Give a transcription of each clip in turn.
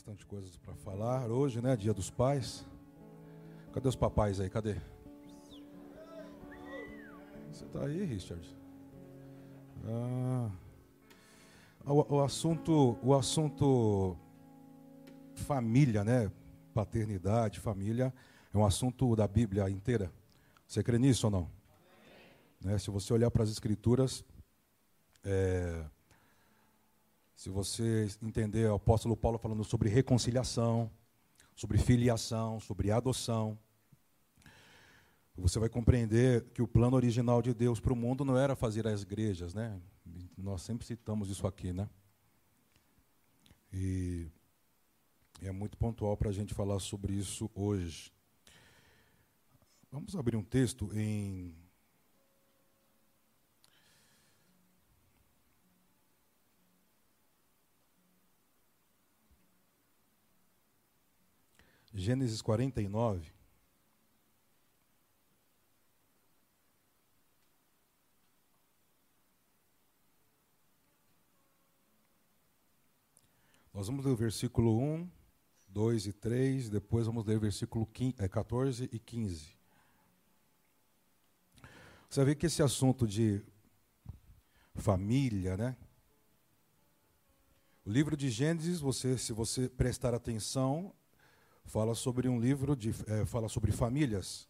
bastante coisas para falar hoje, né? Dia dos Pais. Cadê os papais aí? Cadê? Você está aí, Richard? Ah, o, o, assunto, o assunto família, né? Paternidade, família, é um assunto da Bíblia inteira. Você crê nisso ou não? Né? Se você olhar para as Escrituras, é, se você entender o apóstolo Paulo falando sobre reconciliação, sobre filiação, sobre adoção, você vai compreender que o plano original de Deus para o mundo não era fazer as igrejas, né? Nós sempre citamos isso aqui, né? E é muito pontual para a gente falar sobre isso hoje. Vamos abrir um texto em Gênesis 49. Nós vamos ler o versículo 1, 2 e 3, depois vamos ler o versículo 14 e 15. Você vê que esse assunto de família, né? O livro de Gênesis, você, se você prestar atenção, fala sobre um livro de é, fala sobre famílias.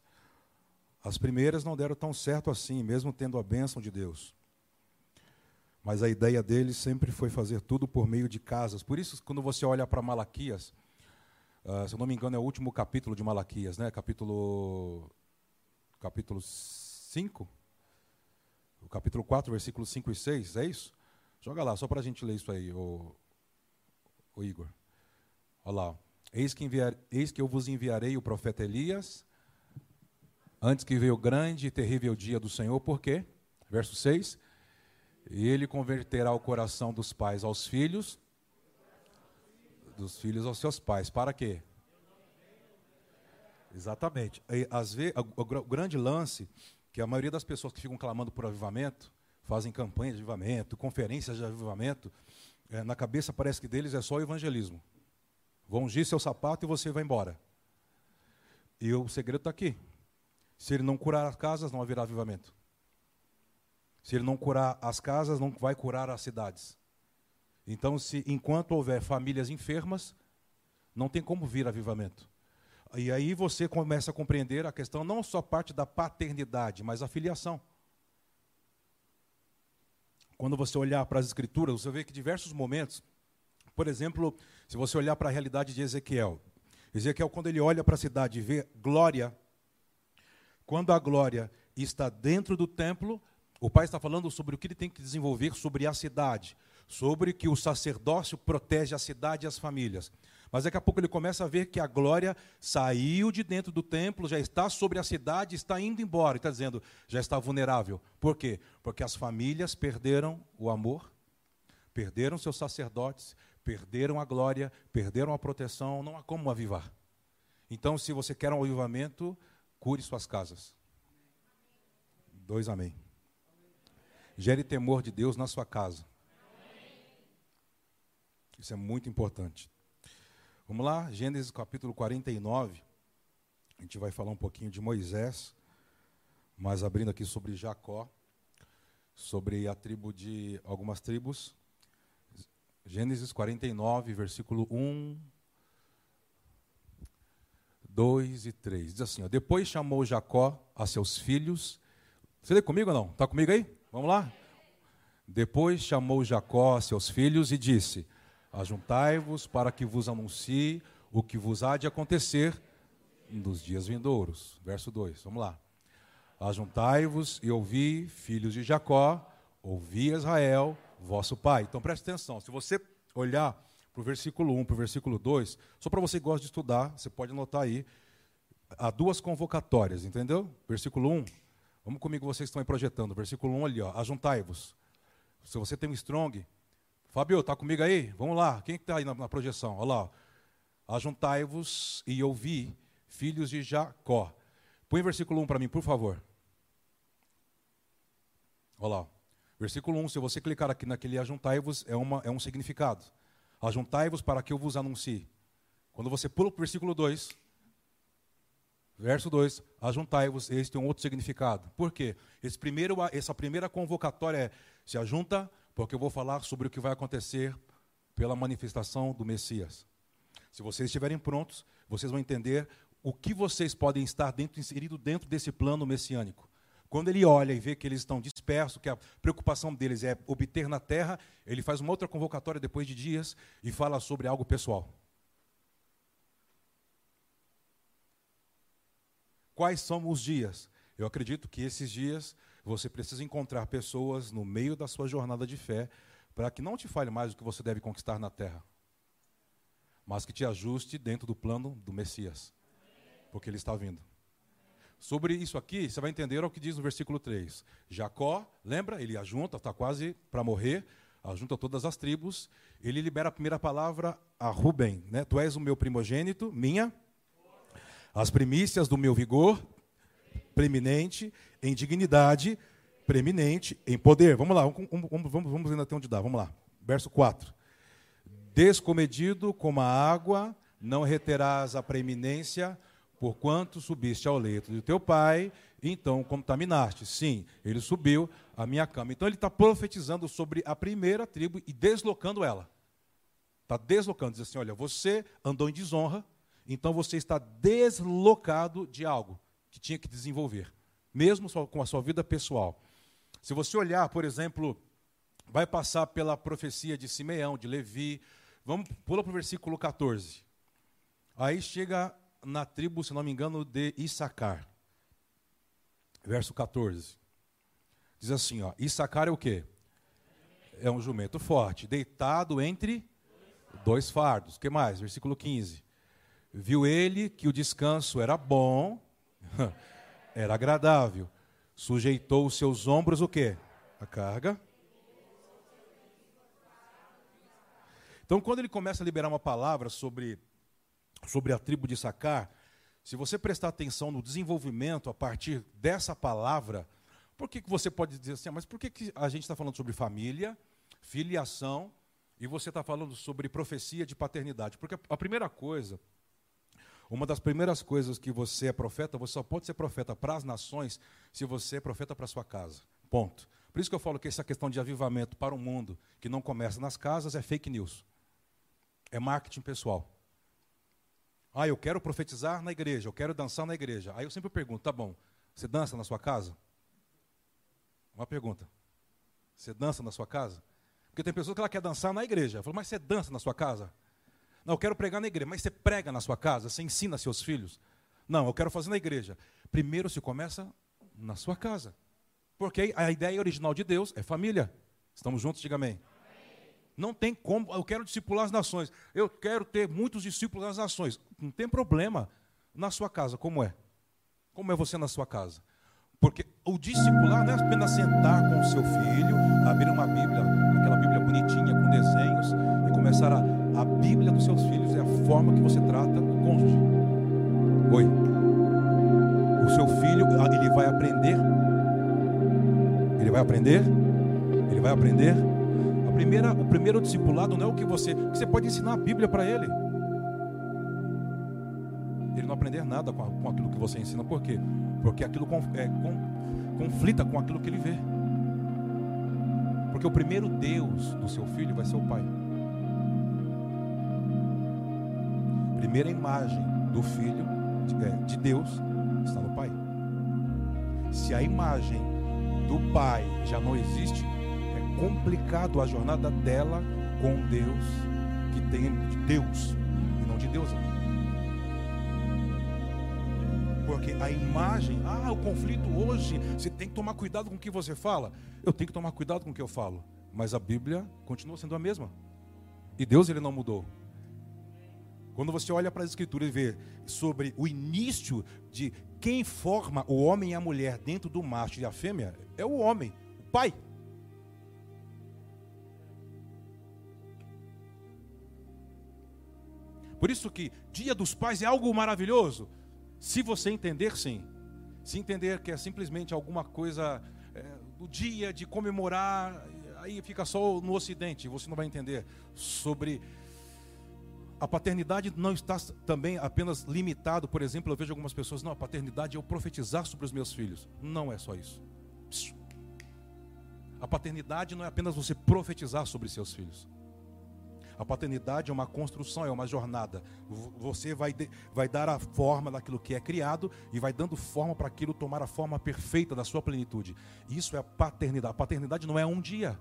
As primeiras não deram tão certo assim, mesmo tendo a bênção de Deus. Mas a ideia deles sempre foi fazer tudo por meio de casas. Por isso, quando você olha para Malaquias, uh, se eu não me engano, é o último capítulo de Malaquias, né? Capítulo capítulo 5, o capítulo 4, versículos 5 e 6, é isso? Joga lá, só para a gente ler isso aí, o, o Igor. Olha lá. Eis que, enviar, eis que eu vos enviarei o profeta Elias, antes que veio o grande e terrível dia do Senhor, por quê? Verso 6. E ele converterá o coração dos pais aos filhos, dos filhos aos seus pais. Para quê? Exatamente. E, às vezes, o, o grande lance que a maioria das pessoas que ficam clamando por avivamento, fazem campanhas de avivamento, conferências de avivamento, é, na cabeça parece que deles é só o evangelismo. Vão ungir seu sapato e você vai embora. E o segredo está aqui. Se ele não curar as casas, não haverá avivamento. Se ele não curar as casas, não vai curar as cidades. Então, se enquanto houver famílias enfermas, não tem como vir avivamento. E aí você começa a compreender a questão não só parte da paternidade, mas a filiação. Quando você olhar para as escrituras, você vê que diversos momentos por exemplo, se você olhar para a realidade de Ezequiel, Ezequiel, quando ele olha para a cidade e vê glória, quando a glória está dentro do templo, o pai está falando sobre o que ele tem que desenvolver sobre a cidade, sobre que o sacerdócio protege a cidade e as famílias. Mas daqui a pouco ele começa a ver que a glória saiu de dentro do templo, já está sobre a cidade, está indo embora. Está dizendo, já está vulnerável. Por quê? Porque as famílias perderam o amor, perderam seus sacerdotes, perderam a glória, perderam a proteção, não há como avivar. Então, se você quer um avivamento, cure suas casas. Dois amém. Gere temor de Deus na sua casa. Isso é muito importante. Vamos lá, Gênesis capítulo 49. A gente vai falar um pouquinho de Moisés, mas abrindo aqui sobre Jacó, sobre a tribo de algumas tribos Gênesis 49, versículo 1, 2 e 3. Diz assim: ó, Depois chamou Jacó a seus filhos. Você lê comigo ou não? Está comigo aí? Vamos lá? Depois chamou Jacó a seus filhos e disse: Ajuntai-vos para que vos anuncie o que vos há de acontecer nos dias vindouros. Verso 2, vamos lá. Ajuntai-vos e ouvi, filhos de Jacó, ouvi Israel, vosso Pai. Então preste atenção, se você olhar para o versículo 1, para o versículo 2, só para você que gosta de estudar, você pode anotar aí, há duas convocatórias, entendeu? Versículo 1, vamos comigo, vocês estão aí projetando, versículo 1 ali, ó, ajuntai-vos. Se você tem um strong, Fabio, está comigo aí? Vamos lá, quem está aí na, na, projeção? Olha lá, ajuntai-vos e ouvi, filhos de Jacó. Põe versículo 1 para mim, por favor. Olha lá. Versículo 1, se você clicar aqui naquele ajuntai-vos, é, uma, é um significado. Ajuntai-vos para que eu vos anuncie. Quando você pula para o versículo 2, verso 2, ajuntai-vos, esse tem um outro significado. Por quê? Esse primeiro, essa primeira convocatória é, se ajunta, porque eu vou falar sobre o que vai acontecer pela manifestação do Messias. Se vocês estiverem prontos, vocês vão entender o que vocês podem estar dentro, inserido dentro desse plano messiânico. Quando ele olha e vê que eles estão dispersos, que a preocupação deles é obter na terra, ele faz uma outra convocatória depois de dias e fala sobre algo pessoal. Quais são os dias? Eu acredito que esses dias você precisa encontrar pessoas no meio da sua jornada de fé para que não te fale mais o que você deve conquistar na terra, mas que te ajuste dentro do plano do Messias, porque ele está vindo. Sobre isso aqui, você vai entender o que diz no versículo 3. Jacó, lembra? Ele ajunta, está quase para morrer, ajunta todas as tribos. Ele libera a primeira palavra a Rubem, né? Tu és o meu primogênito, minha. As primícias do meu vigor, preeminente, em dignidade, preeminente, em poder. Vamos lá, vamos, vamos, vamos, ainda até onde dá. Vamos lá. Verso 4. Descomedido como a água, não reterás a preeminência Porquanto subiste ao leito do teu pai, então contaminaste. Sim, ele subiu a minha cama. Então ele está profetizando sobre a primeira tribo e deslocando ela. Está deslocando, diz assim: olha, você andou em desonra, então você está deslocado de algo que tinha que desenvolver, mesmo com a sua vida pessoal. Se você olhar, por exemplo, vai passar pela profecia de Simeão, de Levi, vamos pula para o versículo 14. Aí chega na tribo, se não me engano, de Issacar. Verso 14. Diz assim, ó, Issacar é o quê? É um jumento forte, deitado entre dois fardos. O que mais? Versículo 15. Viu ele que o descanso era bom, era agradável. Sujeitou os seus ombros o quê? A carga. Então, quando ele começa a liberar uma palavra sobre sobre a tribo de Sacar, se você prestar atenção no desenvolvimento a partir dessa palavra, por que, que você pode dizer assim, ah, mas por que, que a gente está falando sobre família, filiação, e você está falando sobre profecia de paternidade? Porque a primeira coisa, uma das primeiras coisas que você é profeta, você só pode ser profeta para as nações se você é profeta para a sua casa. Ponto. Por isso que eu falo que essa questão de avivamento para o mundo que não começa nas casas é fake news. É marketing pessoal. Ah, eu quero profetizar na igreja, eu quero dançar na igreja. Aí eu sempre pergunto, tá bom, você dança na sua casa? Uma pergunta. Você dança na sua casa? Porque tem pessoas que ela quer dançar na igreja. Eu falo, mas você dança na sua casa? Não, eu quero pregar na igreja. Mas você prega na sua casa? Você ensina seus filhos? Não, eu quero fazer na igreja. Primeiro se começa na sua casa. Porque a ideia original de Deus é família. Estamos juntos, diga amém. Não tem como, eu quero discipular as nações. Eu quero ter muitos discípulos nas nações. Não tem problema. Na sua casa, como é? Como é você na sua casa? Porque o discipular não é apenas sentar com o seu filho, abrir uma Bíblia, aquela Bíblia bonitinha com desenhos, e começar a. A Bíblia dos seus filhos é a forma que você trata o cônjuge. Oi. O seu filho, ele vai aprender. Ele vai aprender. Ele vai aprender primeira, o primeiro discipulado não é o que você. Que você pode ensinar a Bíblia para ele. Ele não aprender nada com, com, aquilo que você ensina. Por quê? Porque aquilo é, com, conflita com aquilo que ele vê. Porque o primeiro Deus do seu filho vai ser o pai. Primeira imagem do filho de, é, de Deus está no pai. Se a imagem do pai já não existe, complicado a jornada dela com Deus, que tem de Deus e não de Deus. Porque a imagem, ah, o conflito hoje, você tem que tomar cuidado com o que você fala. Eu tenho que tomar cuidado com o que eu falo. Mas a Bíblia continua sendo a mesma. E Deus ele não mudou. Quando você olha para as escrituras e vê sobre o início de quem forma o homem e a mulher dentro do macho e a fêmea, é o homem, o pai. Por isso que Dia dos Pais é algo maravilhoso. Se você entender, sim. Se entender que é simplesmente alguma coisa é, do dia de comemorar, aí fica só no Ocidente, você não vai entender sobre A paternidade não está também apenas limitado, por exemplo, eu vejo algumas pessoas, não, a paternidade é eu profetizar sobre os meus filhos. Não é só isso. A paternidade não é apenas você profetizar sobre seus filhos. A paternidade é uma construção, é uma jornada. Você vai, vai dar a forma daquilo que é criado e vai dando forma para aquilo tomar a forma perfeita da sua plenitude. Isso é a paternidade. A paternidade não é um dia.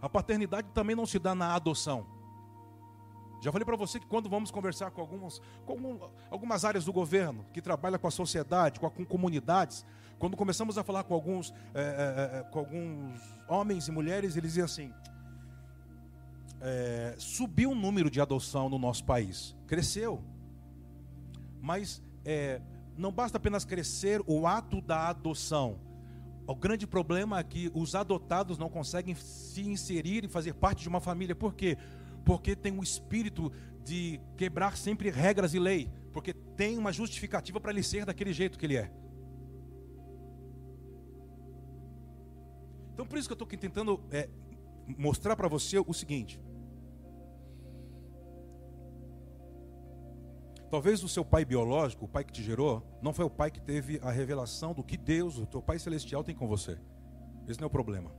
A paternidade também não se dá na adoção. Já falei para você que quando vamos conversar com, algumas, com algumas áreas do governo, que trabalham com a sociedade, com, a, com comunidades, quando começamos a falar com alguns, é, é, com alguns homens e mulheres, eles diziam assim: é, subiu o número de adoção no nosso país, cresceu. Mas é, não basta apenas crescer o ato da adoção. O grande problema é que os adotados não conseguem se inserir e fazer parte de uma família. Por quê? Porque tem um espírito de quebrar sempre regras e lei. Porque tem uma justificativa para ele ser daquele jeito que ele é. Então por isso que eu estou tentando é, mostrar para você o seguinte. Talvez o seu pai biológico, o pai que te gerou, não foi o pai que teve a revelação do que Deus, o teu pai celestial, tem com você. Esse não é o problema.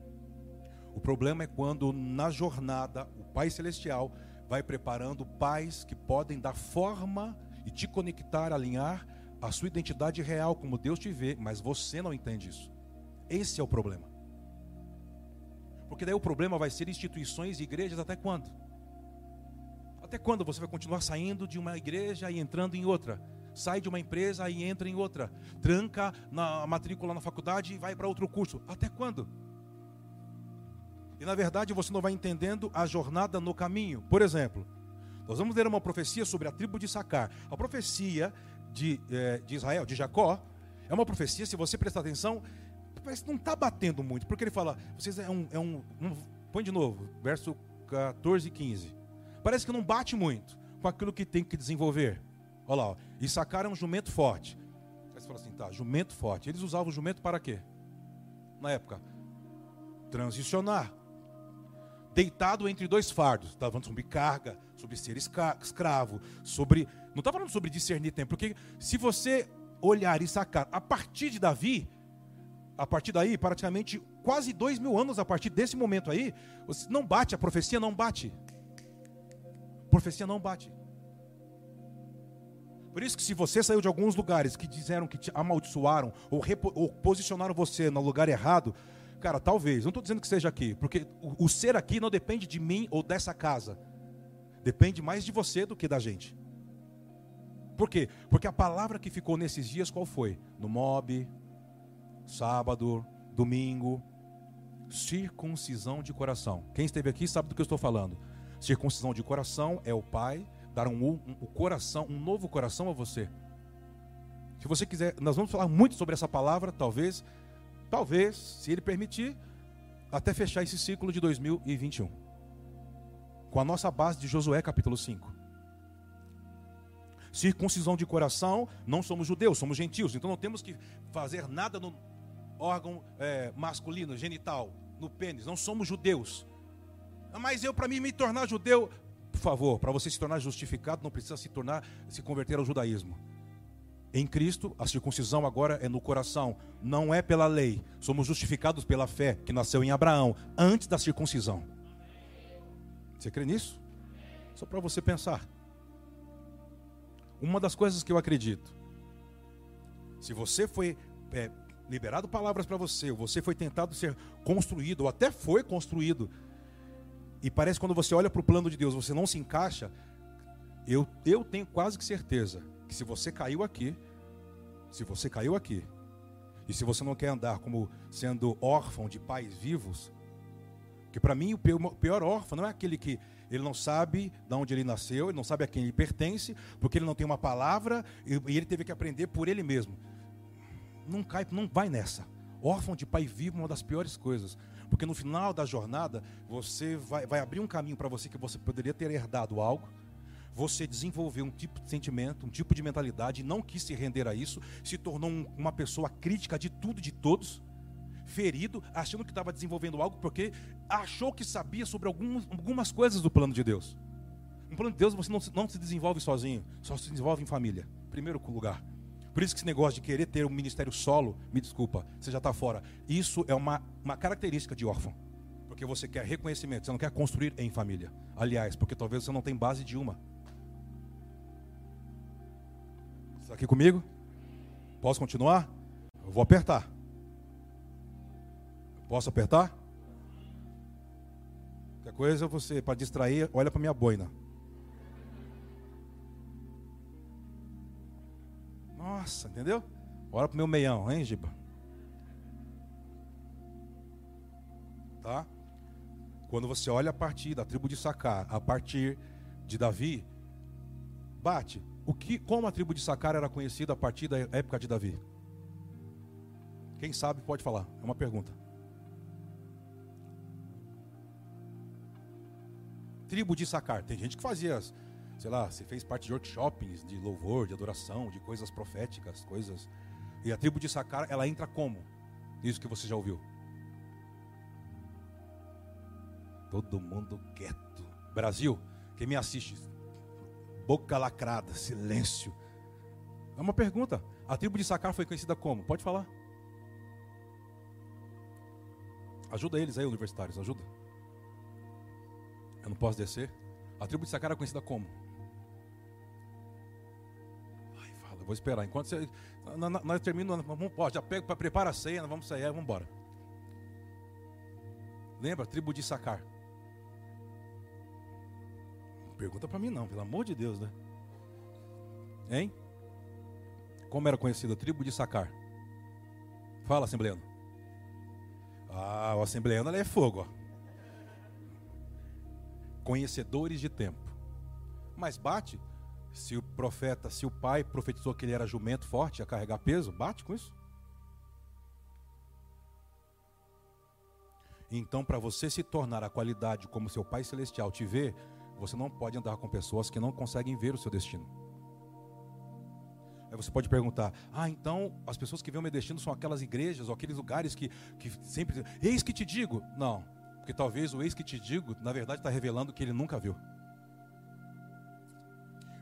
O problema é quando na jornada o pai celestial vai preparando pais que podem dar forma e te conectar, alinhar a sua identidade real como Deus te vê, mas você não entende isso. Esse é o problema. Porque daí o problema vai ser instituições e igrejas até quando? Até quando você vai continuar saindo de uma igreja e entrando em outra? Sai de uma empresa e entra em outra. Tranca na matrícula na faculdade e vai para outro curso. Até quando? E na verdade você não vai entendendo a jornada no caminho. Por exemplo, nós vamos ler uma profecia sobre a tribo de Sacar. A profecia de, eh, de Israel, de Jacó, é uma profecia, se você prestar atenção, não está batendo muito, porque ele fala, vocês é um, é um, um, põe de novo, verso 14 e 15 parece que não bate muito com aquilo que tem que desenvolver. Olha lá, ó. e sacaram um jumento forte. Aí você fala assim, tá, jumento forte. Eles usavam o jumento para quê? Na época, transicionar. Deitado entre dois fardos. Estava falando sobre carga, sobre ser escravo, sobre. Não estava falando sobre discernir tempo, porque se você olhar e sacar a partir de Davi, a partir daí, praticamente quase dois mil anos a partir desse momento aí, não bate, a profecia não bate profecia não bate. Por isso que se você saiu de alguns lugares que disseram que te amaldiçoaram ou, ou posicionaram você no lugar errado, cara, talvez, não estou dizendo que seja aqui, porque o, o ser aqui não depende de mim ou dessa casa. Depende mais de você do que da gente. Por quê? Porque a palavra que ficou nesses dias qual foi? No mob, sábado, domingo, circuncisão de coração. Quem esteve aqui sabe do que eu estou falando. Circuncisão de coração é o Pai dar um, um, um coração, um novo coração a você. Se você quiser, nós vamos falar muito sobre essa palavra, talvez, talvez, se Ele permitir, até fechar esse ciclo de 2021. Com a nossa base de Josué capítulo 5. Circuncisão de coração, não somos judeus, somos gentios, então não temos que fazer nada no órgão é, masculino, genital, no pênis, não somos judeus. Mas eu, para mim, me tornar judeu, por favor, para você se tornar justificado, não precisa se tornar, se converter ao judaísmo. Em Cristo, a circuncisão agora é no coração, não é pela lei. Somos justificados pela fé que nasceu em Abraão, antes da circuncisão. Você crê nisso? Só para você pensar. Uma das coisas que eu acredito, se você foi é, liberado palavras para você, ou você foi tentado ser construído, ou até foi construído e parece que quando você olha para o plano de Deus, você não se encaixa. Eu, eu tenho quase que certeza que se você caiu aqui, se você caiu aqui, e se você não quer andar como sendo órfão de pais vivos, que para mim o pior órfão não é aquele que ele não sabe de onde ele nasceu, ele não sabe a quem ele pertence, porque ele não tem uma palavra e ele teve que aprender por ele mesmo. Não cai, não vai nessa. Órfão de pai vivo é uma das piores coisas. Porque no final da jornada, você vai, vai abrir um caminho para você que você poderia ter herdado algo. Você desenvolveu um tipo de sentimento, um tipo de mentalidade, não quis se render a isso, se tornou um, uma pessoa crítica de tudo e de todos, ferido, achando que estava desenvolvendo algo porque achou que sabia sobre algumas, algumas coisas do plano de Deus. No plano de Deus você não, não se desenvolve sozinho, só se desenvolve em família. Primeiro lugar. Por isso que esse negócio de querer ter um ministério solo, me desculpa, você já está fora. Isso é uma, uma característica de órfão. Porque você quer reconhecimento, você não quer construir em família. Aliás, porque talvez você não tenha base de uma. Está aqui comigo? Posso continuar? Eu vou apertar. Posso apertar? Qualquer coisa, você, para distrair, olha para minha boina. Nossa, entendeu? Olha para o meu meião, hein, Giba? Tá? Quando você olha a partir da tribo de Sacar, a partir de Davi, bate. O que, como a tribo de Sacar era conhecida a partir da época de Davi? Quem sabe pode falar. É uma pergunta. Tribo de Sacar. Tem gente que fazia, sei lá, você fez parte de workshops de louvor, de adoração, de coisas proféticas, coisas. E a tribo de Sacar, ela entra como? Isso que você já ouviu. Todo mundo quieto. Brasil, quem me assiste, boca lacrada, silêncio. É uma pergunta. A tribo de Sacar foi conhecida como? Pode falar. Ajuda eles aí, universitários, ajuda. Eu não posso descer. A tribo de Sacar é conhecida como? Eu vou esperar. Enquanto você. Nós terminamos, vamos, pode, já pega, prepara a ceia, vamos sair, vamos embora. Lembra? Tribo de Sacar. Pergunta para mim não, pelo amor de Deus, né? Hein? Como era conhecida a tribo de Sacar? Fala, assembleano. Ah, o assembleano é fogo, ó. Conhecedores de tempo. Mas bate, se o profeta, se o pai profetizou que ele era jumento forte, a carregar peso, bate com isso. Então, para você se tornar a qualidade como seu Pai Celestial te vê, você não pode andar com pessoas que não conseguem ver o seu destino. Aí você pode perguntar: ah, então as pessoas que veem o meu destino são aquelas igrejas ou aqueles lugares que, que sempre. Eis que te digo. Não, porque talvez o eis que te digo, na verdade, está revelando que ele nunca viu.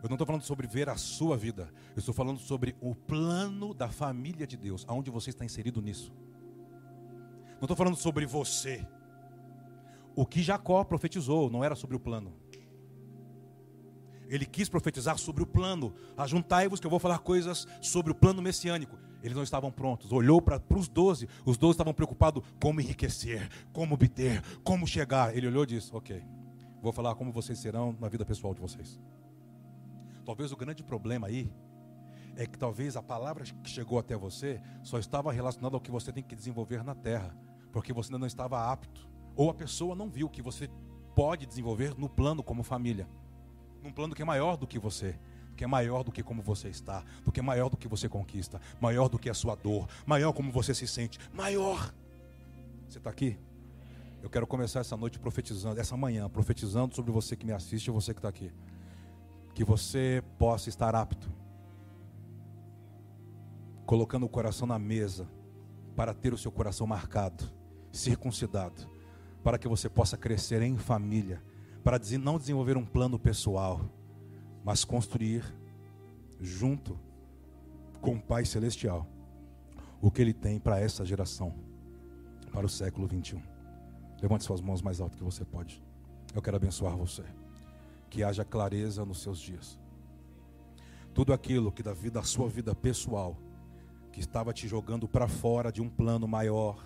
Eu não estou falando sobre ver a sua vida, eu estou falando sobre o plano da família de Deus, aonde você está inserido nisso. Não estou falando sobre você. O que Jacó profetizou não era sobre o plano. Ele quis profetizar sobre o plano. Ajuntai-vos que eu vou falar coisas sobre o plano messiânico. Eles não estavam prontos. Olhou para os doze. Os doze estavam preocupados como enriquecer, como obter, como chegar. Ele olhou e disse: Ok, vou falar como vocês serão na vida pessoal de vocês. Talvez o grande problema aí é que talvez a palavra que chegou até você só estava relacionada ao que você tem que desenvolver na terra, porque você ainda não estava apto, ou a pessoa não viu que você pode desenvolver no plano como família num plano que é maior do que você, que é maior do que como você está, do que é maior do que você conquista, maior do que a sua dor, maior como você se sente, maior. Você está aqui? Eu quero começar essa noite profetizando, essa manhã, profetizando sobre você que me assiste e você que está aqui. Que você possa estar apto, colocando o coração na mesa, para ter o seu coração marcado, circuncidado, para que você possa crescer em família para não desenvolver um plano pessoal, mas construir junto com o Pai Celestial o que Ele tem para essa geração, para o século 21. Levante suas mãos mais alto que você pode. Eu quero abençoar você. Que haja clareza nos seus dias. Tudo aquilo que da vida, da sua vida pessoal, que estava te jogando para fora de um plano maior,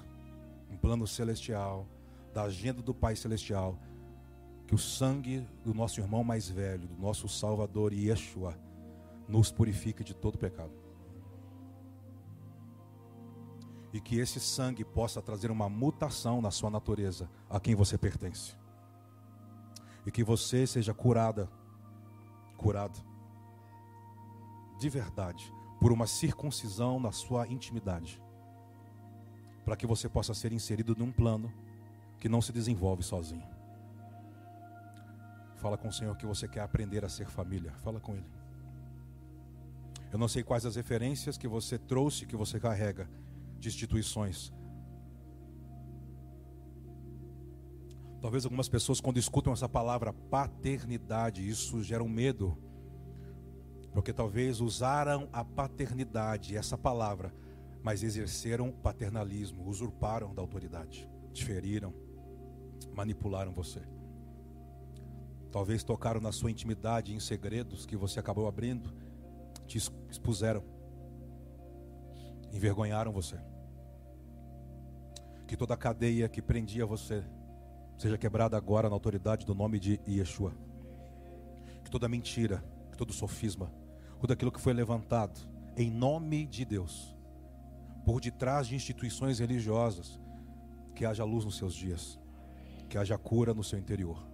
um plano celestial, da agenda do Pai Celestial, que o sangue do nosso irmão mais velho, do nosso Salvador Yeshua, nos purifique de todo pecado. E que esse sangue possa trazer uma mutação na sua natureza, a quem você pertence. E que você seja curada, curado, de verdade, por uma circuncisão na sua intimidade. Para que você possa ser inserido num plano que não se desenvolve sozinho. Fala com o Senhor que você quer aprender a ser família. Fala com Ele. Eu não sei quais as referências que você trouxe, que você carrega de instituições. Talvez algumas pessoas, quando escutam essa palavra paternidade, isso gera um medo. Porque talvez usaram a paternidade, essa palavra, mas exerceram paternalismo, usurparam da autoridade, te feriram, manipularam você. Talvez tocaram na sua intimidade em segredos que você acabou abrindo, te expuseram, envergonharam você. Que toda a cadeia que prendia você seja quebrada agora na autoridade do nome de Yeshua. Que toda mentira, que todo sofisma, tudo aquilo que foi levantado em nome de Deus, por detrás de instituições religiosas, que haja luz nos seus dias, que haja cura no seu interior.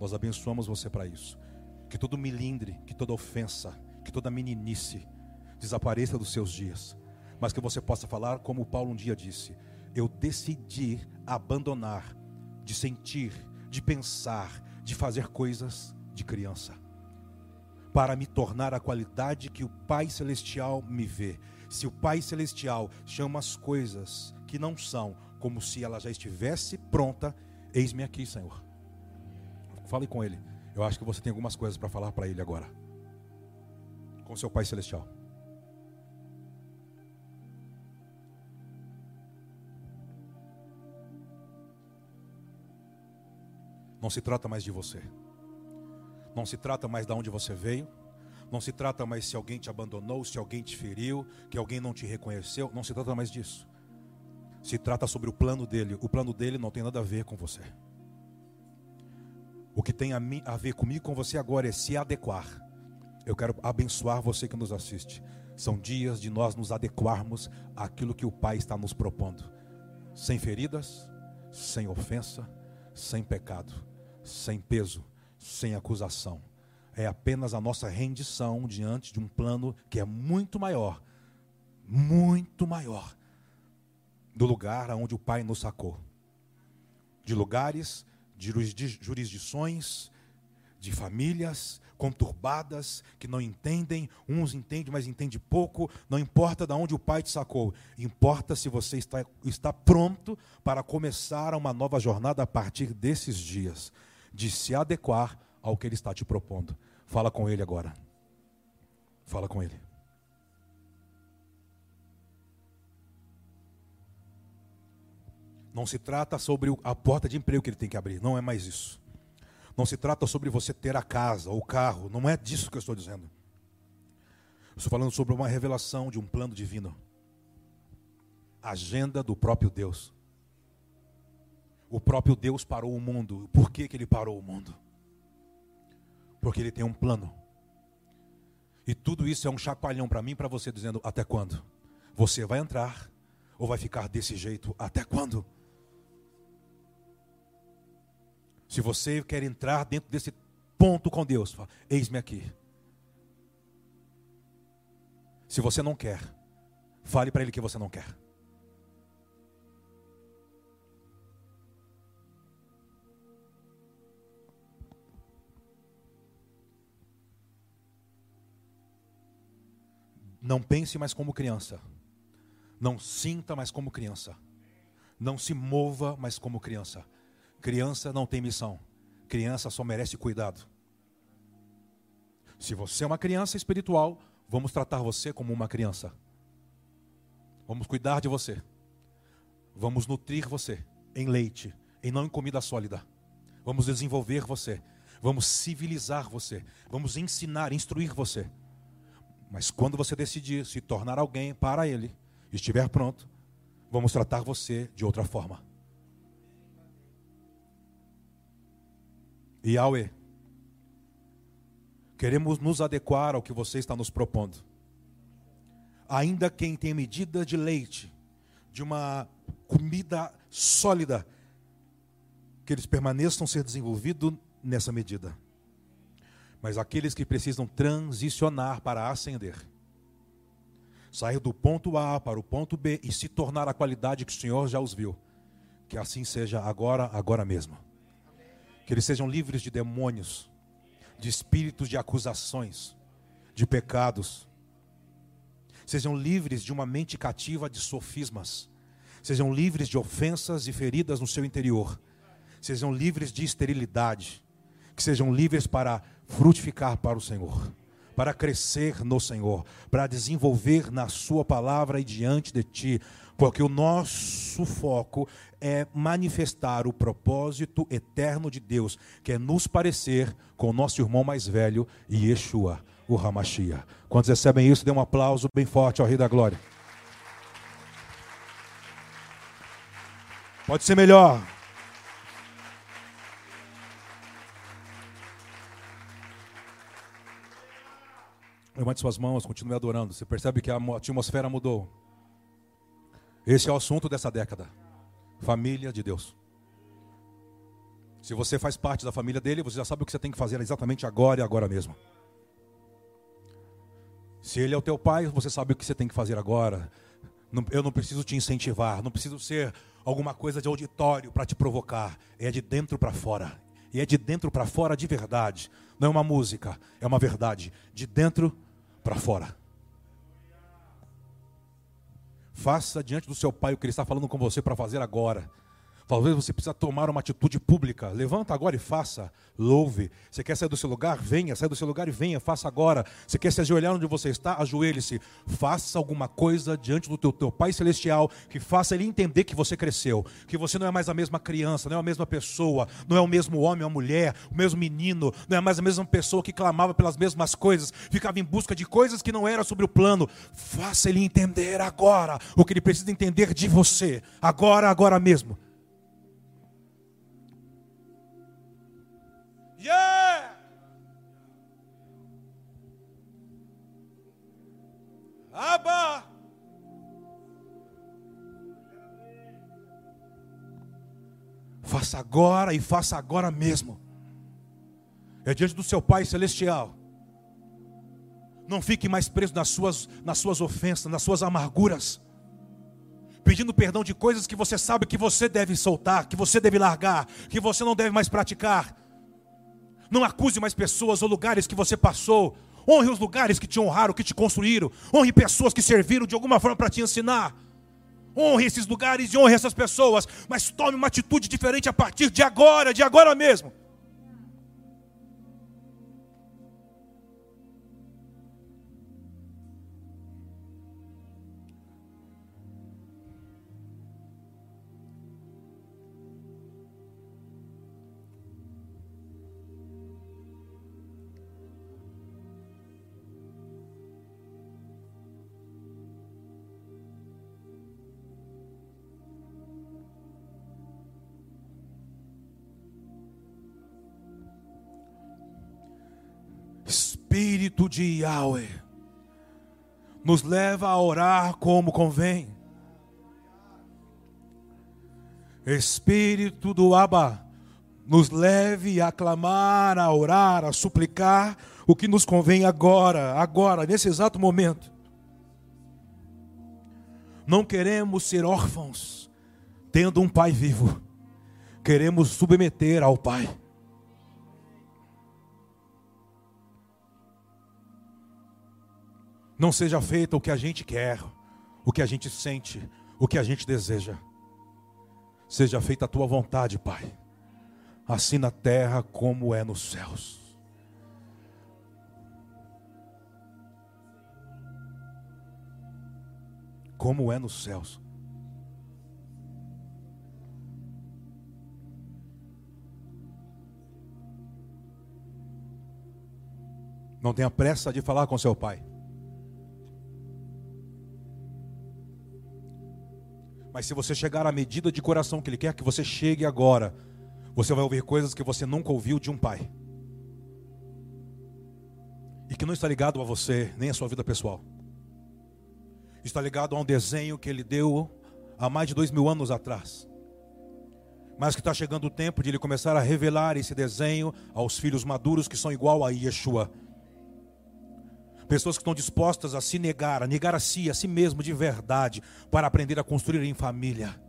Nós abençoamos você para isso. Que todo milindre, que toda ofensa, que toda meninice desapareça dos seus dias, mas que você possa falar como Paulo um dia disse: Eu decidi abandonar de sentir, de pensar, de fazer coisas de criança, para me tornar a qualidade que o Pai Celestial me vê. Se o Pai Celestial chama as coisas que não são como se ela já estivesse pronta, eis-me aqui, Senhor. Fale com Ele. Eu acho que você tem algumas coisas para falar para Ele agora. Com seu Pai Celestial. Não se trata mais de você. Não se trata mais de onde você veio. Não se trata mais se alguém te abandonou, se alguém te feriu, que alguém não te reconheceu. Não se trata mais disso. Se trata sobre o plano dele. O plano dele não tem nada a ver com você. O que tem a, ver comigo com você agora é se adequar. Eu quero abençoar você que nos assiste. São dias de nós nos adequarmos àquilo que o Pai está nos propondo. Sem feridas, sem ofensa, sem pecado sem peso, sem acusação. É apenas a nossa rendição diante de um plano que é muito maior, muito maior, do lugar aonde o Pai nos sacou. De lugares, de jurisdições, de famílias conturbadas, que não entendem, uns entendem, mas entendem pouco, não importa de onde o Pai te sacou, importa se você está, está pronto para começar uma nova jornada a partir desses dias de se adequar ao que Ele está te propondo. Fala com Ele agora. Fala com Ele. Não se trata sobre a porta de emprego que ele tem que abrir, não é mais isso. Não se trata sobre você ter a casa ou o carro, não é disso que eu estou dizendo. Eu estou falando sobre uma revelação de um plano divino. Agenda do próprio Deus. O próprio Deus parou o mundo. Por que, que ele parou o mundo? Porque ele tem um plano. E tudo isso é um chacoalhão para mim e para você, dizendo: até quando? Você vai entrar ou vai ficar desse jeito? Até quando? Se você quer entrar dentro desse ponto com Deus, eis-me aqui. Se você não quer, fale para Ele que você não quer. Não pense mais como criança. Não sinta mais como criança. Não se mova mais como criança. Criança não tem missão. Criança só merece cuidado. Se você é uma criança espiritual, vamos tratar você como uma criança. Vamos cuidar de você. Vamos nutrir você em leite, e não em comida sólida. Vamos desenvolver você. Vamos civilizar você. Vamos ensinar, instruir você. Mas quando você decidir se tornar alguém para Ele, estiver pronto, vamos tratar você de outra forma. Yahweh, queremos nos adequar ao que você está nos propondo. Ainda quem tem medida de leite, de uma comida sólida, que eles permaneçam ser desenvolvidos nessa medida mas aqueles que precisam transicionar para ascender. Sair do ponto A para o ponto B e se tornar a qualidade que o Senhor já os viu. Que assim seja agora, agora mesmo. Que eles sejam livres de demônios, de espíritos de acusações, de pecados. Sejam livres de uma mente cativa de sofismas. Sejam livres de ofensas e feridas no seu interior sejam livres de esterilidade, que sejam livres para frutificar para o Senhor, para crescer no Senhor, para desenvolver na Sua palavra e diante de Ti, porque o nosso foco é manifestar o propósito eterno de Deus, que é nos parecer com o nosso irmão mais velho, Yeshua, o Hamashia. Quando recebem isso, dê um aplauso bem forte ao Rei da Glória. Pode ser melhor. Levante suas mãos, continue adorando. Você percebe que a atmosfera mudou. Esse é o assunto dessa década. Família de Deus. Se você faz parte da família dele, você já sabe o que você tem que fazer exatamente agora e agora mesmo. Se ele é o teu pai, você sabe o que você tem que fazer agora. Eu não preciso te incentivar, não preciso ser alguma coisa de auditório para te provocar. É de dentro para fora. E é de dentro para fora de verdade. Não é uma música, é uma verdade. De dentro para fora. Faça diante do seu pai o que ele está falando com você para fazer agora. Talvez você precisa tomar uma atitude pública. Levanta agora e faça. Louve. Você quer sair do seu lugar? Venha. Sai do seu lugar e venha. Faça agora. Você quer se ajoelhar onde você está? Ajoelhe-se. Faça alguma coisa diante do teu, teu Pai Celestial que faça ele entender que você cresceu. Que você não é mais a mesma criança, não é a mesma pessoa, não é o mesmo homem ou mulher, o mesmo menino, não é mais a mesma pessoa que clamava pelas mesmas coisas, ficava em busca de coisas que não eram sobre o plano. Faça ele entender agora o que ele precisa entender de você. Agora, agora mesmo. Yeah! Abba! Faça agora e faça agora mesmo. É diante do seu Pai Celestial. Não fique mais preso nas suas, nas suas ofensas, nas suas amarguras. Pedindo perdão de coisas que você sabe que você deve soltar, que você deve largar, que você não deve mais praticar. Não acuse mais pessoas ou lugares que você passou. Honre os lugares que te honraram, que te construíram. Honre pessoas que serviram de alguma forma para te ensinar. Honre esses lugares e honre essas pessoas. Mas tome uma atitude diferente a partir de agora, de agora mesmo. Espírito de Yahweh nos leva a orar como convém. Espírito do Abba nos leve a clamar, a orar, a suplicar o que nos convém agora, agora, nesse exato momento. Não queremos ser órfãos, tendo um Pai vivo. Queremos submeter ao Pai. Não seja feito o que a gente quer, o que a gente sente, o que a gente deseja. Seja feita a tua vontade, Pai, assim na terra como é nos céus. Como é nos céus. Não tenha pressa de falar com seu pai. Mas se você chegar à medida de coração que Ele quer que você chegue agora, você vai ouvir coisas que você nunca ouviu de um pai. E que não está ligado a você, nem a sua vida pessoal. Está ligado a um desenho que Ele deu há mais de dois mil anos atrás. Mas que está chegando o tempo de Ele começar a revelar esse desenho aos filhos maduros que são igual a Yeshua. Pessoas que estão dispostas a se negar, a negar a si, a si mesmo de verdade, para aprender a construir em família.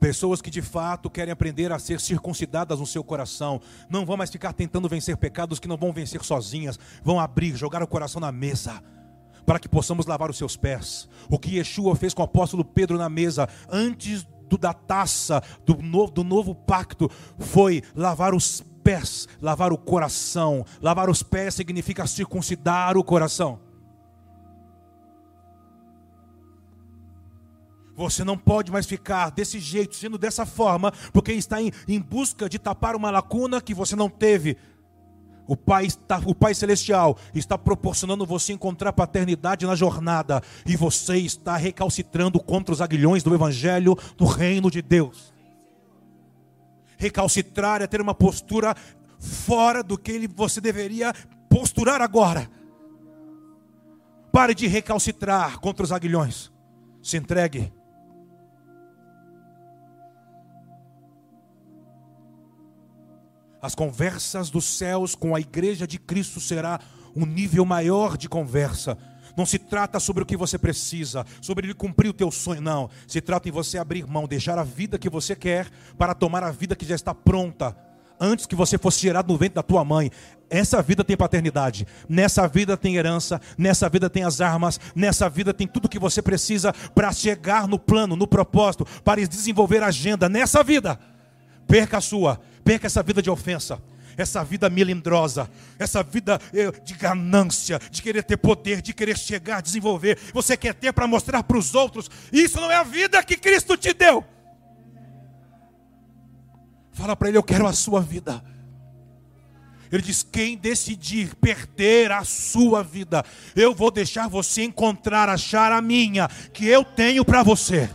Pessoas que de fato querem aprender a ser circuncidadas no seu coração, não vão mais ficar tentando vencer pecados que não vão vencer sozinhas, vão abrir, jogar o coração na mesa, para que possamos lavar os seus pés. O que Yeshua fez com o apóstolo Pedro na mesa, antes do, da taça do novo, do novo pacto foi lavar os pés, lavar o coração. Lavar os pés significa circuncidar o coração. Você não pode mais ficar desse jeito, sendo dessa forma, porque está em, em busca de tapar uma lacuna que você não teve. O pai, está, o pai Celestial está proporcionando você encontrar paternidade na jornada, e você está recalcitrando contra os aguilhões do Evangelho do Reino de Deus. Recalcitrar é ter uma postura fora do que você deveria posturar agora. Pare de recalcitrar contra os aguilhões. Se entregue. As conversas dos céus com a igreja de Cristo será um nível maior de conversa. Não se trata sobre o que você precisa, sobre ele cumprir o teu sonho, não. Se trata em você abrir mão, deixar a vida que você quer para tomar a vida que já está pronta, antes que você fosse gerado no ventre da tua mãe. Essa vida tem paternidade, nessa vida tem herança, nessa vida tem as armas, nessa vida tem tudo que você precisa para chegar no plano, no propósito, para desenvolver a agenda nessa vida. Perca a sua, perca essa vida de ofensa, essa vida melindrosa, essa vida eh, de ganância, de querer ter poder, de querer chegar, desenvolver. Você quer ter para mostrar para os outros. Isso não é a vida que Cristo te deu. Fala para ele: Eu quero a sua vida. Ele diz: Quem decidir perder a sua vida, eu vou deixar você encontrar, achar a minha, que eu tenho para você.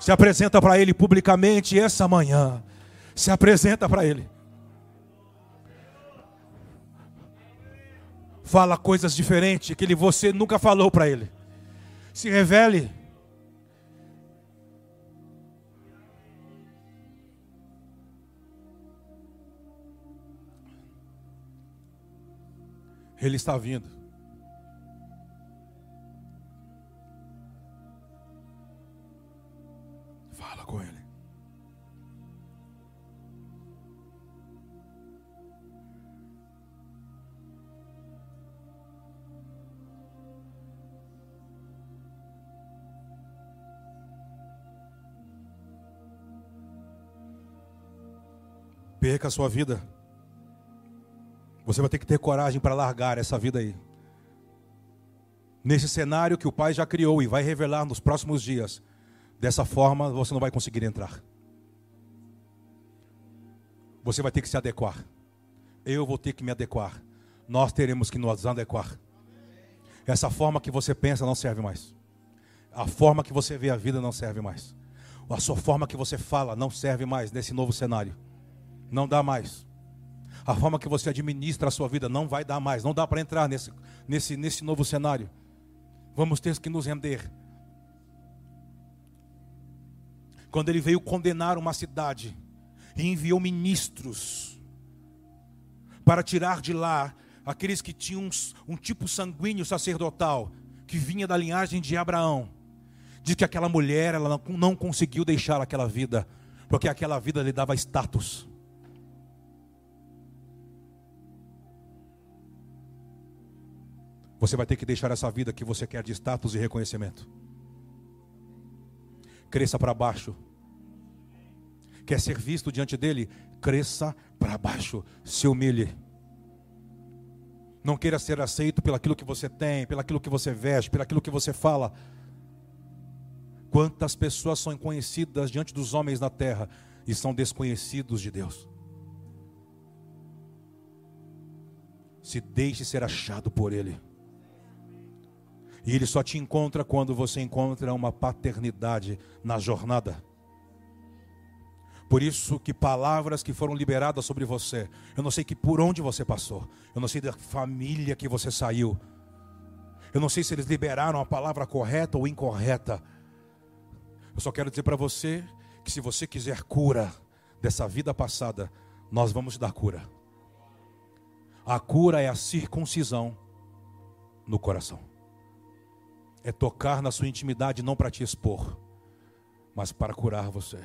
Se apresenta para Ele publicamente essa manhã. Se apresenta para Ele. Fala coisas diferentes que ele, você nunca falou para Ele. Se revele. Ele está vindo. Perca a sua vida. Você vai ter que ter coragem para largar essa vida aí. Nesse cenário que o Pai já criou e vai revelar nos próximos dias. Dessa forma, você não vai conseguir entrar. Você vai ter que se adequar. Eu vou ter que me adequar. Nós teremos que nos adequar. Essa forma que você pensa não serve mais. A forma que você vê a vida não serve mais. A sua forma que você fala não serve mais nesse novo cenário. Não dá mais. A forma que você administra a sua vida não vai dar mais. Não dá para entrar nesse, nesse, nesse novo cenário. Vamos ter que nos render quando ele veio condenar uma cidade e enviou ministros para tirar de lá aqueles que tinham um, um tipo sanguíneo sacerdotal que vinha da linhagem de Abraão. Diz que aquela mulher ela não, não conseguiu deixar aquela vida, porque aquela vida lhe dava status. Você vai ter que deixar essa vida que você quer de status e reconhecimento cresça para baixo. Quer ser visto diante dele? Cresça para baixo, se humilhe. Não queira ser aceito pelaquilo que você tem, pelaquilo que você veste, pelaquilo que você fala. Quantas pessoas são conhecidas diante dos homens na terra e são desconhecidos de Deus? Se deixe ser achado por Ele. E ele só te encontra quando você encontra uma paternidade na jornada. Por isso que palavras que foram liberadas sobre você, eu não sei que por onde você passou, eu não sei da família que você saiu. Eu não sei se eles liberaram a palavra correta ou incorreta. Eu só quero dizer para você que se você quiser cura dessa vida passada, nós vamos te dar cura. A cura é a circuncisão no coração é tocar na sua intimidade não para te expor, mas para curar você.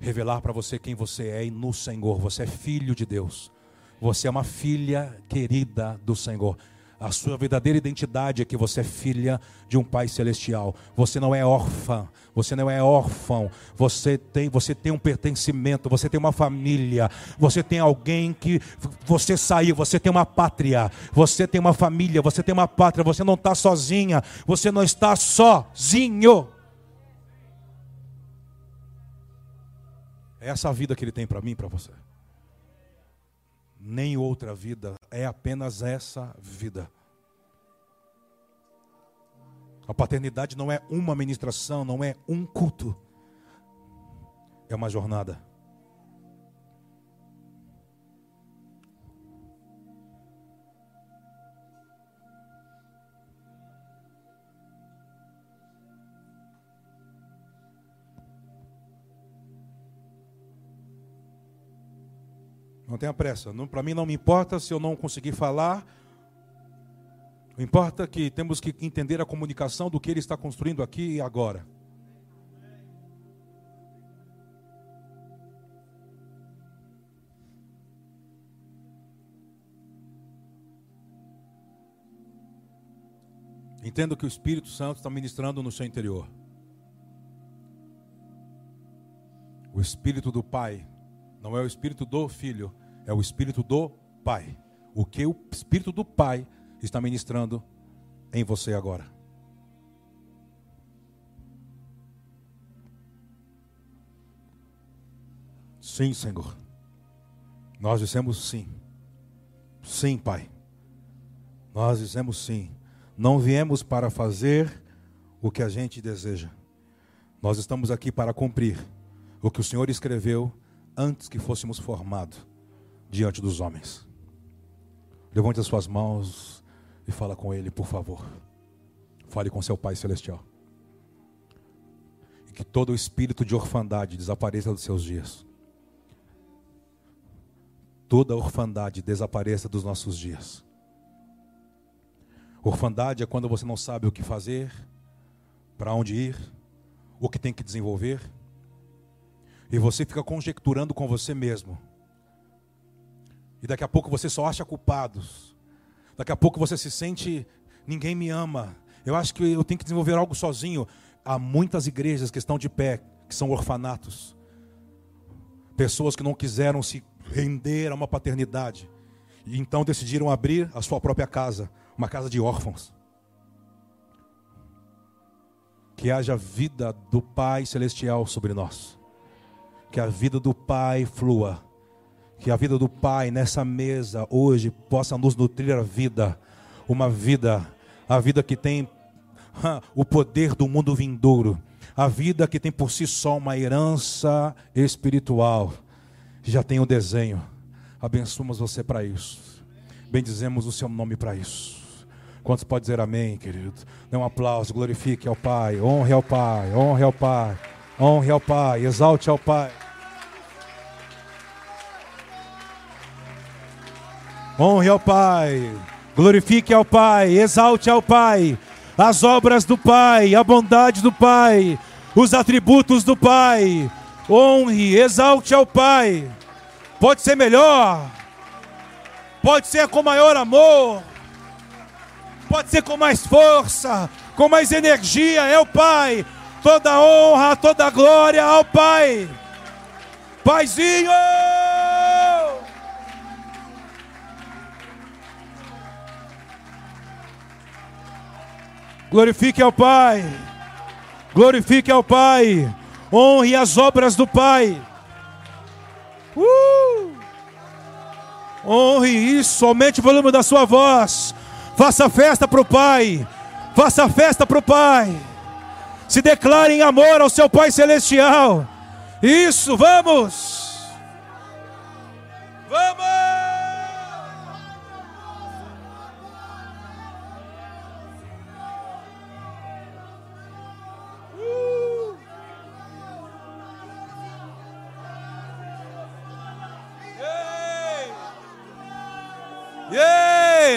Revelar para você quem você é e no Senhor. Você é filho de Deus. Você é uma filha querida do Senhor. A sua verdadeira identidade é que você é filha de um Pai celestial. Você não é órfã, você não é órfão. Você tem, você tem um pertencimento, você tem uma família, você tem alguém que você saiu, você tem uma pátria, você tem uma família, você tem uma pátria, você não está sozinha, você não está sozinho. É essa a vida que ele tem para mim e para você nem outra vida, é apenas essa vida. A paternidade não é uma ministração, não é um culto, é uma jornada. Não tenha pressa. Para mim não me importa se eu não conseguir falar. Importa que temos que entender a comunicação do que ele está construindo aqui e agora. Entendo que o Espírito Santo está ministrando no seu interior. O Espírito do Pai, não é o Espírito do Filho, é o Espírito do Pai. O que o Espírito do Pai está ministrando em você agora. Sim, Senhor. Nós dissemos sim. Sim, Pai. Nós dizemos sim. Não viemos para fazer o que a gente deseja. Nós estamos aqui para cumprir o que o Senhor escreveu antes que fôssemos formados diante dos homens. Levante as suas mãos e fala com Ele, por favor. Fale com seu Pai Celestial. E que todo o espírito de orfandade desapareça dos seus dias. Toda orfandade desapareça dos nossos dias. Orfandade é quando você não sabe o que fazer, para onde ir, o que tem que desenvolver, e você fica conjecturando com você mesmo e daqui a pouco você só acha culpados. Daqui a pouco você se sente, ninguém me ama. Eu acho que eu tenho que desenvolver algo sozinho. Há muitas igrejas que estão de pé, que são orfanatos. Pessoas que não quiseram se render a uma paternidade. E então decidiram abrir a sua própria casa, uma casa de órfãos. Que haja vida do Pai Celestial sobre nós. Que a vida do Pai flua que a vida do Pai nessa mesa hoje possa nos nutrir a vida, uma vida, a vida que tem o poder do mundo vindouro, a vida que tem por si só uma herança espiritual. Já tem o desenho. Abençoamos você para isso. Bendizemos o seu nome para isso. Quantos pode dizer amém, querido? Dê um aplauso, glorifique ao Pai, honre ao Pai, honre ao Pai, honre ao Pai, exalte ao Pai. Honre ao Pai, glorifique ao Pai, exalte ao Pai as obras do Pai, a bondade do Pai, os atributos do Pai. Honre, exalte ao Pai. Pode ser melhor, pode ser com maior amor, pode ser com mais força, com mais energia. É o Pai. Toda honra, toda glória ao Pai. Paizinho! Glorifique ao Pai. Glorifique ao Pai. Honre as obras do Pai. Uh! Honre isso, aumente o volume da sua voz. Faça festa para o Pai. Faça festa para o Pai. Se declare em amor ao seu Pai Celestial. Isso, vamos. Vamos.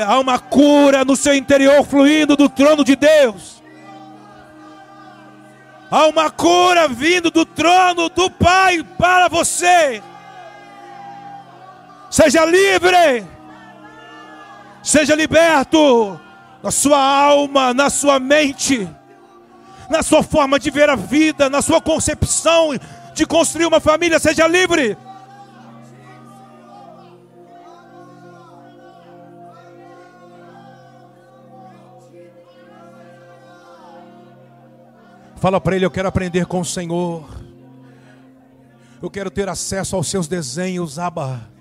Há uma cura no seu interior fluindo do trono de Deus. Há uma cura vindo do trono do Pai para você. Seja livre. Seja liberto na sua alma, na sua mente, na sua forma de ver a vida, na sua concepção de construir uma família. Seja livre. Fala para ele: Eu quero aprender com o Senhor. Eu quero ter acesso aos seus desenhos, Abba.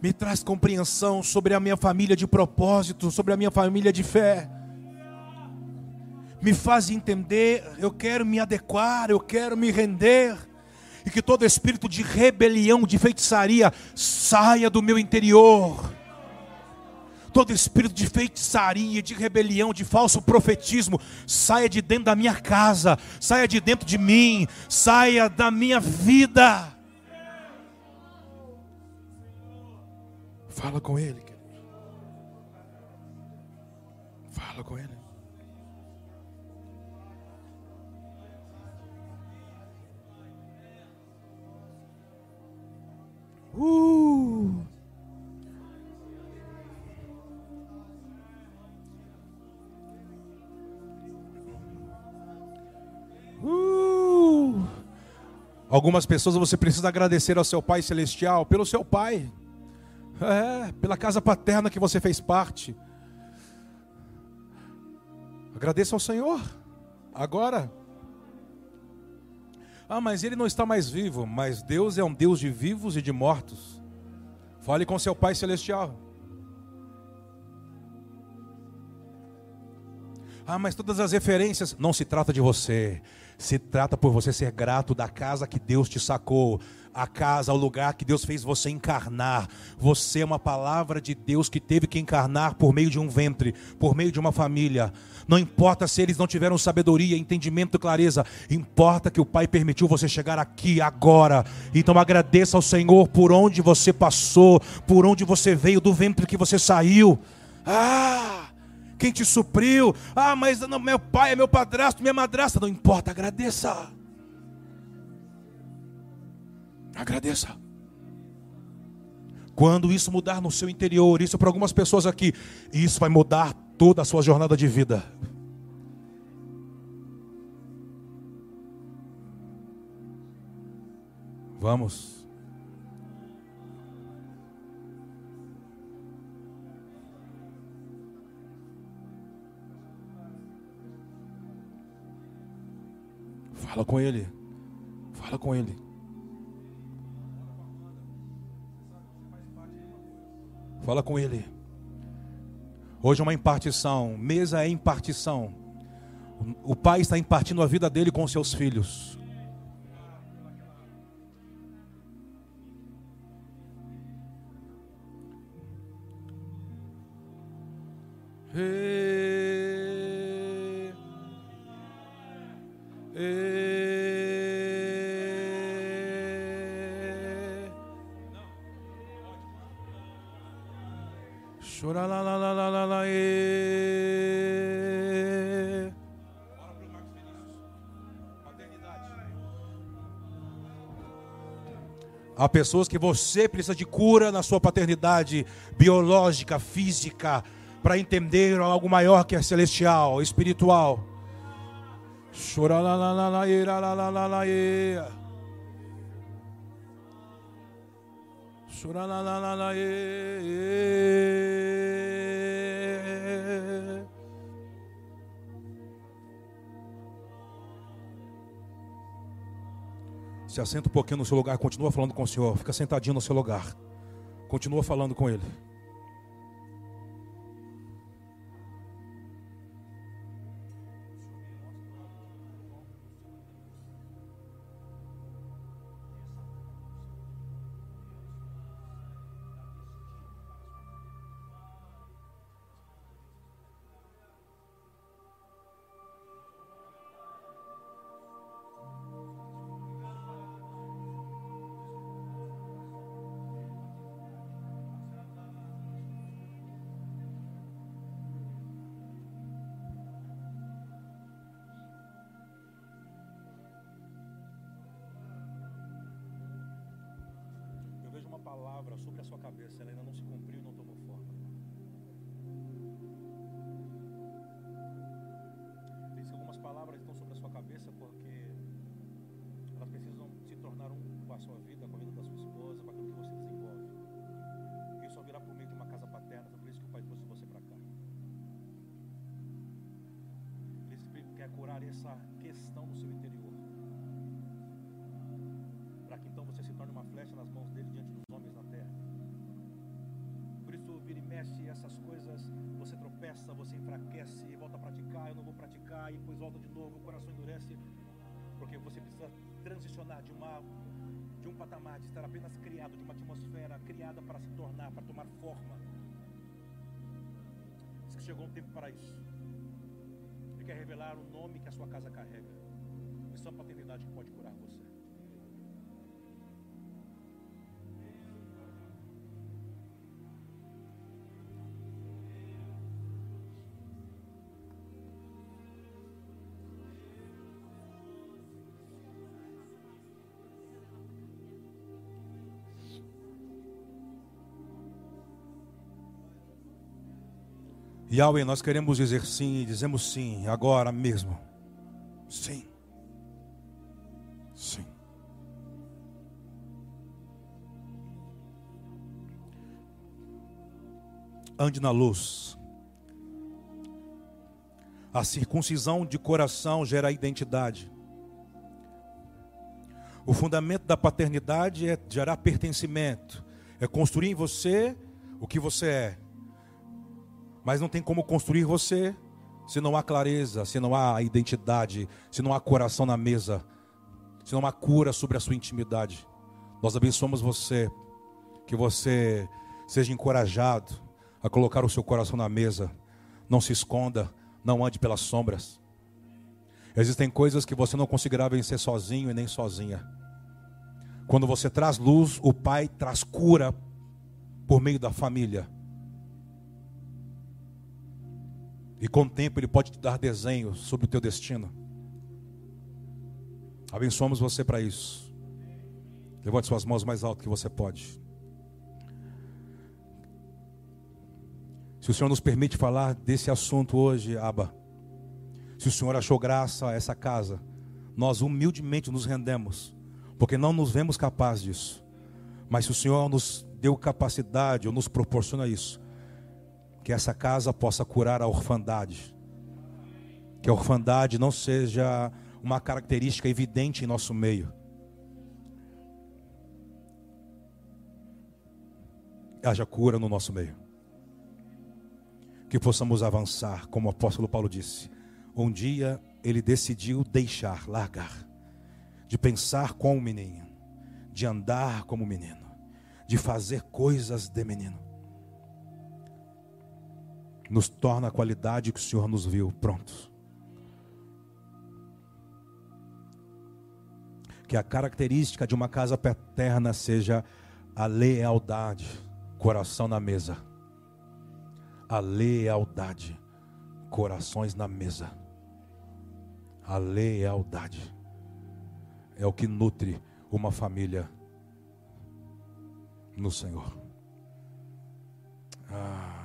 Me traz compreensão sobre a minha família de propósito, sobre a minha família de fé. Me faz entender, eu quero me adequar, eu quero me render. E que todo espírito de rebelião, de feitiçaria, saia do meu interior todo espírito de feitiçaria, de rebelião, de falso profetismo, saia de dentro da minha casa, saia de dentro de mim, saia da minha vida. Fala com Ele, querido. Fala com Ele. Uh! Algumas pessoas você precisa agradecer ao seu Pai Celestial pelo seu Pai, é, pela casa paterna que você fez parte. Agradeça ao Senhor, agora. Ah, mas ele não está mais vivo, mas Deus é um Deus de vivos e de mortos. Fale com seu Pai Celestial. Ah, mas todas as referências. Não se trata de você. Se trata por você ser grato da casa que Deus te sacou, a casa, o lugar que Deus fez você encarnar. Você é uma palavra de Deus que teve que encarnar por meio de um ventre, por meio de uma família. Não importa se eles não tiveram sabedoria, entendimento clareza, importa que o Pai permitiu você chegar aqui agora. Então agradeça ao Senhor por onde você passou, por onde você veio, do ventre que você saiu. Ah! Quem te supriu. Ah, mas não, meu pai é meu padrasto, minha madrasta. Não importa, agradeça. Agradeça. Quando isso mudar no seu interior, isso para algumas pessoas aqui, isso vai mudar toda a sua jornada de vida. Vamos. Fala com ele. Fala com ele. Fala com ele. Hoje é uma impartição. Mesa é impartição. O pai está impartindo a vida dele com seus filhos. Hey. Chora lá lá lá lá lá lá e... Há pessoas que você precisa de cura na sua paternidade biológica, física, para entender algo maior que é celestial, espiritual. Se assenta um pouquinho no seu lugar, continua falando com o Senhor. Fica sentadinho no seu lugar. Continua falando com Ele. Yahweh, nós queremos dizer sim, dizemos sim, agora mesmo. Sim. Sim. Ande na luz. A circuncisão de coração gera identidade. O fundamento da paternidade é gerar pertencimento, é construir em você o que você é. Mas não tem como construir você se não há clareza, se não há identidade, se não há coração na mesa, se não há cura sobre a sua intimidade. Nós abençoamos você, que você seja encorajado a colocar o seu coração na mesa. Não se esconda, não ande pelas sombras. Existem coisas que você não conseguirá vencer sozinho e nem sozinha. Quando você traz luz, o Pai traz cura por meio da família. E com o tempo Ele pode te dar desenhos sobre o teu destino. Abençoamos você para isso. Levante suas mãos mais alto que você pode. Se o Senhor nos permite falar desse assunto hoje, Aba, se o Senhor achou graça a essa casa, nós humildemente nos rendemos, porque não nos vemos capazes disso. Mas se o Senhor nos deu capacidade ou nos proporciona isso, que essa casa possa curar a orfandade. Que a orfandade não seja uma característica evidente em nosso meio. Haja cura no nosso meio. Que possamos avançar, como o apóstolo Paulo disse. Um dia ele decidiu deixar, largar, de pensar como menino, de andar como menino, de fazer coisas de menino nos torna a qualidade que o Senhor nos viu prontos. Que a característica de uma casa paterna seja a lealdade, coração na mesa. A lealdade, corações na mesa. A lealdade é o que nutre uma família no Senhor. Ah.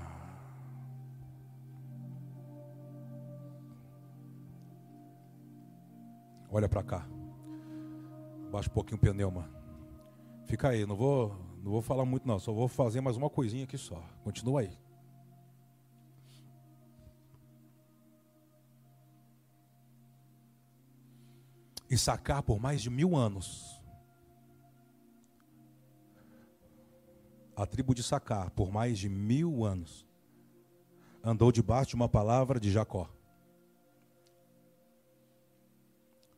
Olha para cá. Baixa um pouquinho o pneuma. Fica aí, não vou, não vou falar muito não, só vou fazer mais uma coisinha aqui só. Continua aí. E sacar por mais de mil anos. A tribo de Sacar, por mais de mil anos, andou debaixo de uma palavra de Jacó.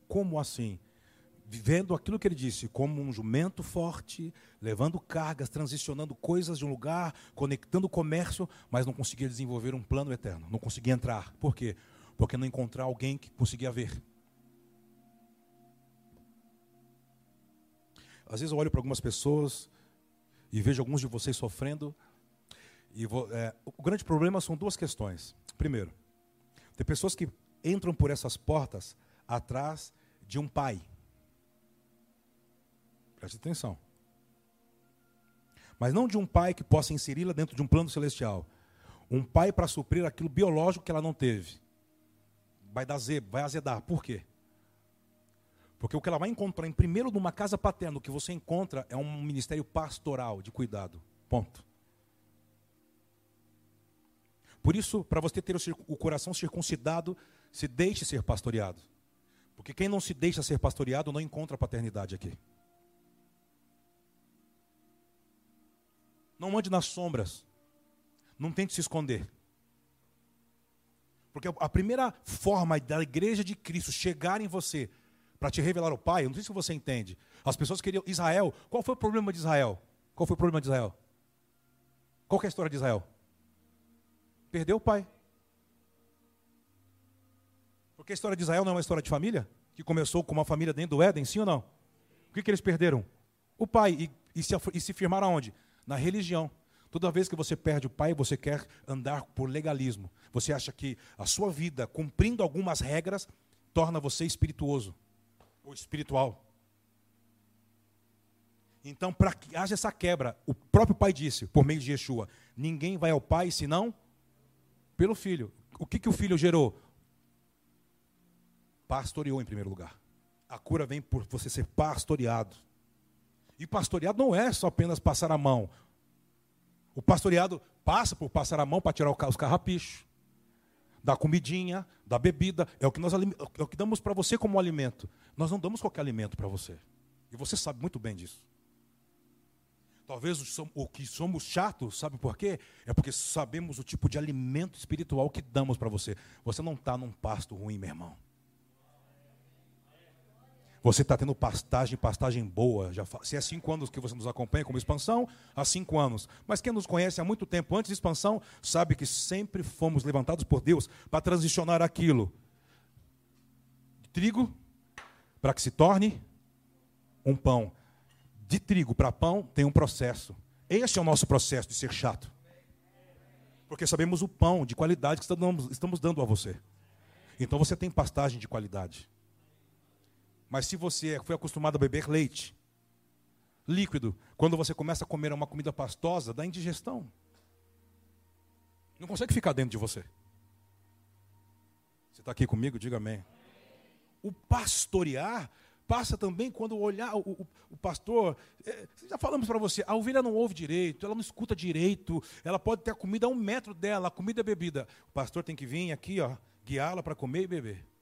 Como assim? Vivendo aquilo que ele disse, como um jumento forte, levando cargas, transicionando coisas de um lugar, conectando o comércio, mas não conseguia desenvolver um plano eterno, não conseguia entrar. Por quê? Porque não encontrar alguém que conseguia ver. Às vezes eu olho para algumas pessoas e vejo alguns de vocês sofrendo. E vou, é, o grande problema são duas questões. Primeiro, tem pessoas que entram por essas portas atrás de um pai. Preste atenção. Mas não de um pai que possa inseri-la dentro de um plano celestial. Um pai para suprir aquilo biológico que ela não teve. Vai dar zebo, vai azedar. Por quê? Porque o que ela vai encontrar em primeiro numa casa paterna, o que você encontra é um ministério pastoral de cuidado. Ponto. Por isso, para você ter o coração circuncidado, se deixe ser pastoreado. Porque quem não se deixa ser pastoreado não encontra paternidade aqui. Não ande nas sombras. Não tente se esconder. Porque a primeira forma da igreja de Cristo chegar em você para te revelar o Pai, eu não sei se você entende. As pessoas queriam. Israel, qual foi o problema de Israel? Qual foi o problema de Israel? Qual é a história de Israel? Perdeu o pai. Porque a história de Israel não é uma história de família? Que começou com uma família dentro do Éden, sim ou não? O que, que eles perderam? O pai. E, e, se, e se firmaram aonde? Na religião. Toda vez que você perde o pai, você quer andar por legalismo. Você acha que a sua vida, cumprindo algumas regras, torna você espirituoso ou espiritual. Então, para que haja essa quebra, o próprio pai disse, por meio de Yeshua: ninguém vai ao pai senão pelo filho. O que, que o filho gerou? Pastoreou em primeiro lugar. A cura vem por você ser pastoreado. E pastoreado não é só apenas passar a mão. O pastoreado passa por passar a mão para tirar os carrapichos, da comidinha, da bebida. É o que nós é o que damos para você como alimento. Nós não damos qualquer alimento para você. E você sabe muito bem disso. Talvez o que somos chatos, sabe por quê? É porque sabemos o tipo de alimento espiritual que damos para você. Você não está num pasto ruim, meu irmão. Você está tendo pastagem, pastagem boa. Já, se é cinco anos que você nos acompanha como expansão, há cinco anos. Mas quem nos conhece há muito tempo antes de expansão, sabe que sempre fomos levantados por Deus para transicionar aquilo de trigo para que se torne um pão. De trigo para pão tem um processo. Este é o nosso processo de ser chato. Porque sabemos o pão de qualidade que estamos dando a você. Então você tem pastagem de qualidade. Mas se você foi acostumado a beber leite, líquido, quando você começa a comer uma comida pastosa, dá indigestão. Não consegue ficar dentro de você. Você está aqui comigo? Diga amém. O pastorear passa também quando olhar o, o, o pastor. É, já falamos para você, a ovelha não ouve direito, ela não escuta direito, ela pode ter a comida a um metro dela, a comida é bebida. O pastor tem que vir aqui, ó, guiá-la para comer e beber.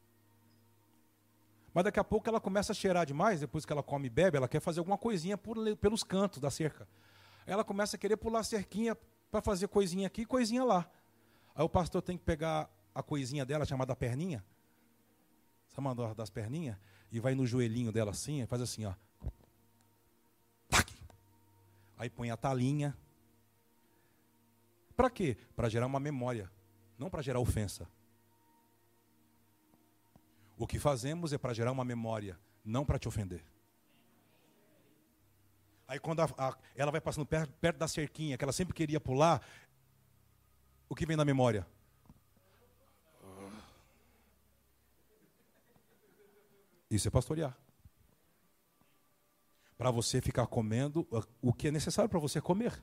Mas daqui a pouco ela começa a cheirar demais, depois que ela come e bebe, ela quer fazer alguma coisinha por, pelos cantos da cerca. Ela começa a querer pular a cerquinha para fazer coisinha aqui coisinha lá. Aí o pastor tem que pegar a coisinha dela, chamada perninha, sabe das perninhas, e vai no joelhinho dela assim, faz assim, ó. Aí põe a talinha. Para quê? Para gerar uma memória, não para gerar ofensa. O que fazemos é para gerar uma memória, não para te ofender. Aí quando a, a, ela vai passando perto, perto da cerquinha, que ela sempre queria pular, o que vem na memória? Isso é pastorear. Para você ficar comendo o que é necessário para você comer.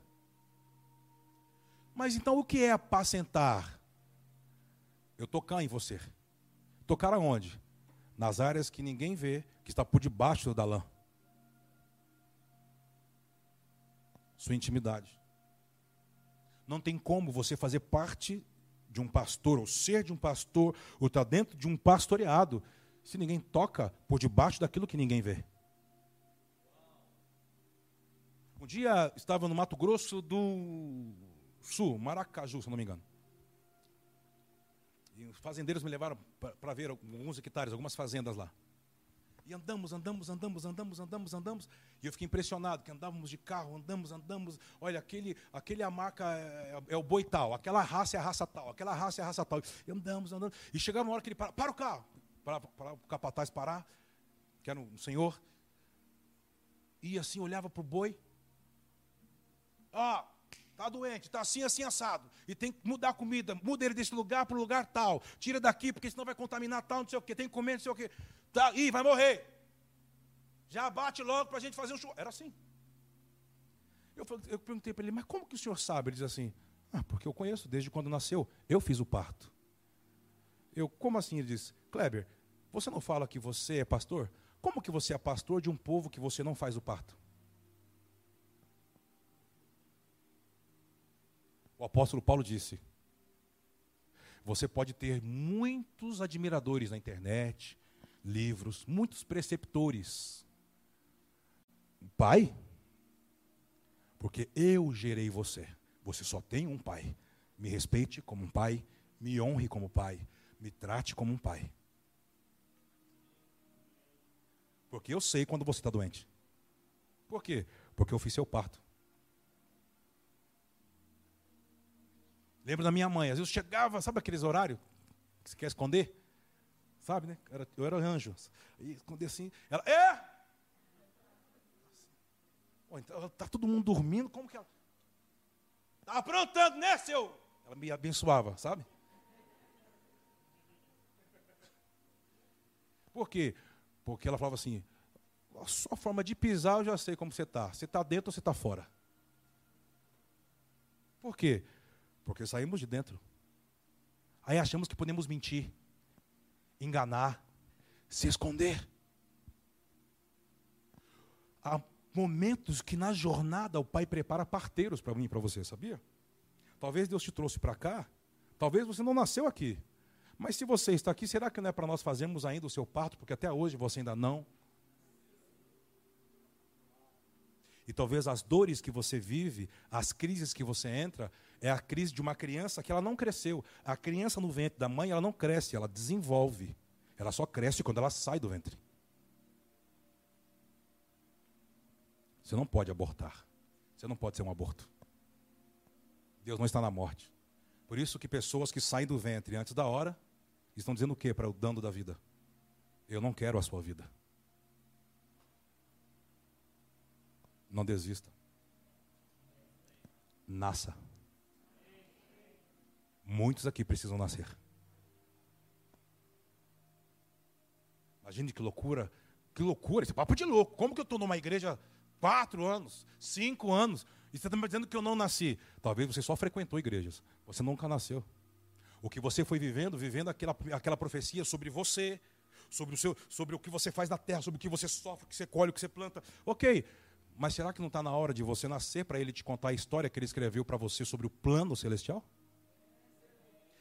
Mas então o que é apacentar? Eu tocar em você. Tocar aonde? Nas áreas que ninguém vê, que está por debaixo da lã. Sua intimidade. Não tem como você fazer parte de um pastor, ou ser de um pastor, ou estar dentro de um pastoreado, se ninguém toca por debaixo daquilo que ninguém vê. Um dia estava no Mato Grosso do Sul, Maracaju, se não me engano. Os fazendeiros me levaram para ver alguns hectares, algumas fazendas lá. E andamos, andamos, andamos, andamos, andamos, andamos. E eu fiquei impressionado que andávamos de carro, andamos, andamos. Olha, aquele, aquele a marca é, é, é, o boi tal, aquela raça é a raça tal, aquela raça é a raça tal. E andamos, andamos. E chegava uma hora que ele para, para o carro, para, para o capataz parar, que era um senhor. E assim olhava para o boi. Ah, Está doente, está assim, assim, assado. E tem que mudar a comida. Muda ele desse lugar para o lugar tal. Tira daqui, porque senão vai contaminar tal, não sei o quê. Tem que comer, não sei o quê. Tá, ih, vai morrer. Já bate logo para a gente fazer um show. Era assim. Eu, eu perguntei para ele, mas como que o senhor sabe? Ele diz assim, ah, porque eu conheço desde quando nasceu. Eu fiz o parto. Eu, como assim? Ele disse, Kleber, você não fala que você é pastor? Como que você é pastor de um povo que você não faz o parto? O apóstolo Paulo disse: você pode ter muitos admiradores na internet, livros, muitos preceptores. Pai, porque eu gerei você. Você só tem um pai. Me respeite como um pai, me honre como pai, me trate como um pai. Porque eu sei quando você está doente. Por quê? Porque eu fiz seu parto. Lembro da minha mãe, às vezes eu chegava, sabe aqueles horários que você quer esconder? Sabe, né? Eu era anjo. E esconder assim. Ela, é! Pô, então, tá todo mundo dormindo, como que ela. Tá aprontando, né, seu? Ela me abençoava, sabe? Por quê? Porque ela falava assim: a sua forma de pisar eu já sei como você está. Você está dentro ou você está fora? Por quê? Porque saímos de dentro. Aí achamos que podemos mentir, enganar, se esconder. Há momentos que na jornada o Pai prepara parteiros para mim e para você, sabia? Talvez Deus te trouxe para cá, talvez você não nasceu aqui. Mas se você está aqui, será que não é para nós fazermos ainda o seu parto? Porque até hoje você ainda não E talvez as dores que você vive, as crises que você entra, é a crise de uma criança que ela não cresceu. A criança no ventre da mãe, ela não cresce, ela desenvolve. Ela só cresce quando ela sai do ventre. Você não pode abortar. Você não pode ser um aborto. Deus não está na morte. Por isso que pessoas que saem do ventre antes da hora estão dizendo o quê para o dando da vida? Eu não quero a sua vida. Não desista. Nasça. Muitos aqui precisam nascer. Imagine que loucura. Que loucura, esse papo de louco. Como que eu estou numa igreja quatro anos, cinco anos, e você está me dizendo que eu não nasci? Talvez você só frequentou igrejas. Você nunca nasceu. O que você foi vivendo, vivendo aquela, aquela profecia sobre você, sobre o, seu, sobre o que você faz na terra, sobre o que você sofre, o que você colhe, o que você planta. Ok, mas será que não está na hora de você nascer para ele te contar a história que ele escreveu para você sobre o plano celestial?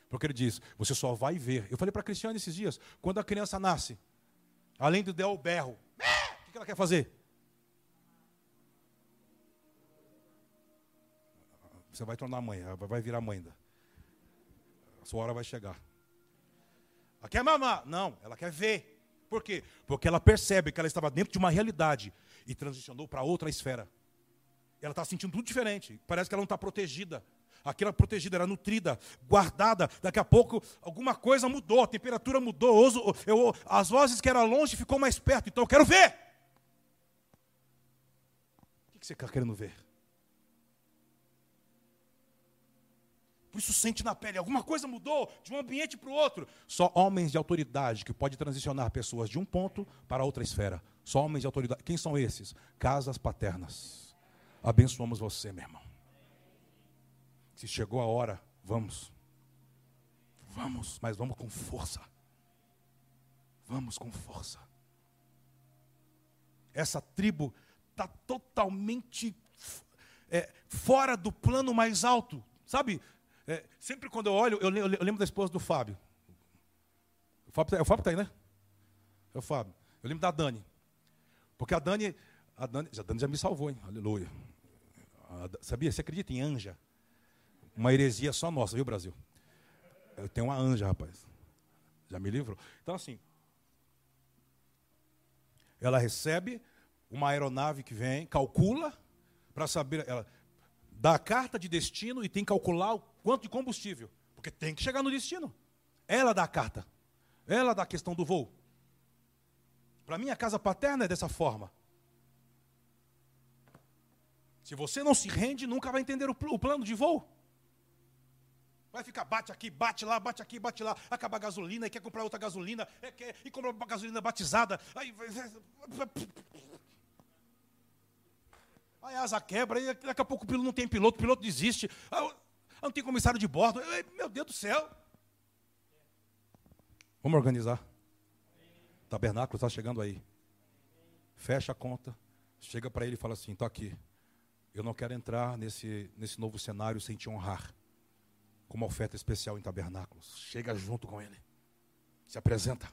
Porque ele diz: você só vai ver. Eu falei para a Cristiane esses dias: quando a criança nasce, além de der o berro, o que ela quer fazer? Você vai tornar mãe, vai virar mãe ainda. A sua hora vai chegar. Ela quer mamar? Não, ela quer ver. Por quê? Porque ela percebe que ela estava dentro de uma realidade e transicionou para outra esfera. Ela está sentindo tudo diferente. Parece que ela não está protegida. Aquela protegida era nutrida, guardada. Daqui a pouco alguma coisa mudou, a temperatura mudou. Eu, as vozes que eram longe ficou mais perto. Então eu quero ver. O que você está querendo ver? Por isso sente na pele, alguma coisa mudou de um ambiente para o outro. Só homens de autoridade que podem transicionar pessoas de um ponto para outra esfera. Só homens de autoridade. Quem são esses? Casas paternas. Abençoamos você, meu irmão. Se chegou a hora, vamos. Vamos, mas vamos com força. Vamos com força. Essa tribo está totalmente é, fora do plano mais alto. Sabe, é, sempre quando eu olho, eu, lembro da esposa do Fábio. O Fábio, tá, o Fábio está aí, né? É o Fábio. Eu lembro da Dani. Porque a Dani, a Dani, a Dani já me salvou, hein? Aleluia. A, sabia? Você acredita em anja? Uma heresia só nossa, viu, Brasil? Eu tenho uma anja, rapaz. Já me livrou. Então, assim, ela recebe uma aeronave que vem, calcula, para saber. Ela, dá a carta de destino e tem que calcular o quanto de combustível. Porque tem que chegar no destino. Ela dá a carta. Ela dá a questão do voo. Para mim, a casa paterna é dessa forma. Se você não se rende, nunca vai entender o, o plano de voo. Vai ficar bate aqui, bate lá, bate aqui, bate lá, acaba a gasolina, e quer comprar outra gasolina, é, quer, e comprar uma gasolina batizada. Aí, Aí a asa quebra, e daqui a pouco o piloto não tem piloto, o piloto desiste. Ah, não tem comissário de bordo. Meu Deus do céu. Vamos organizar. Tabernáculo está chegando aí. Fecha a conta. Chega para ele e fala assim: estou aqui. Eu não quero entrar nesse, nesse novo cenário sem te honrar. com uma oferta especial em tabernáculos. Chega junto com ele. Se apresenta.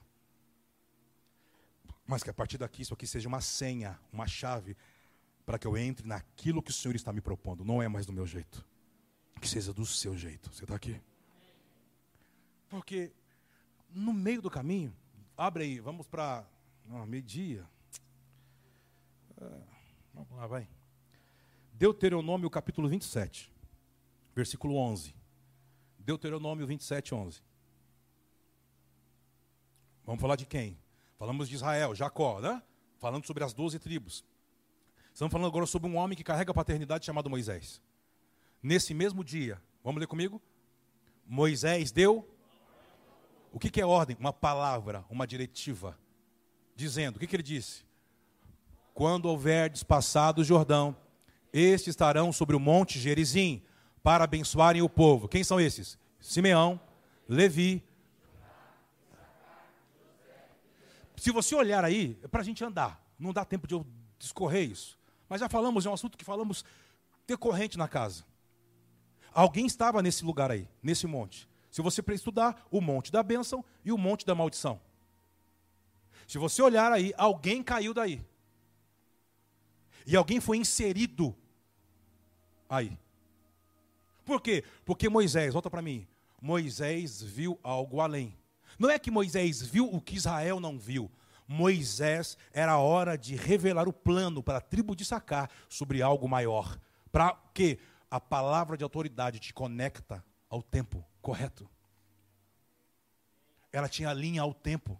Mas que a partir daqui isso aqui seja uma senha, uma chave, para que eu entre naquilo que o Senhor está me propondo. Não é mais do meu jeito. Que seja do seu jeito. Você está aqui? Porque no meio do caminho, abre aí, vamos para meio-dia. É, vamos lá, vai. Deuteronômio capítulo 27, versículo 11. Deuteronômio 27, 11. Vamos falar de quem? Falamos de Israel, Jacó, né? Falando sobre as doze tribos. Estamos falando agora sobre um homem que carrega a paternidade chamado Moisés. Nesse mesmo dia, vamos ler comigo? Moisés deu. O que, que é ordem? Uma palavra, uma diretiva. Dizendo, o que, que ele disse? Quando houver despassado o Jordão, estes estarão sobre o monte Gerizim, para abençoarem o povo. Quem são esses? Simeão, Levi, Se você olhar aí, é para a gente andar. Não dá tempo de eu discorrer isso. Mas já falamos, é um assunto que falamos decorrente na casa. Alguém estava nesse lugar aí, nesse monte. Se você estudar, o monte da bênção e o monte da maldição. Se você olhar aí, alguém caiu daí. E alguém foi inserido aí. Por quê? Porque Moisés, volta para mim. Moisés viu algo além. Não é que Moisés viu o que Israel não viu. Moisés era a hora de revelar o plano para a tribo de Sacar sobre algo maior. Para que a palavra de autoridade te conecta ao tempo correto. Ela tinha linha ao tempo.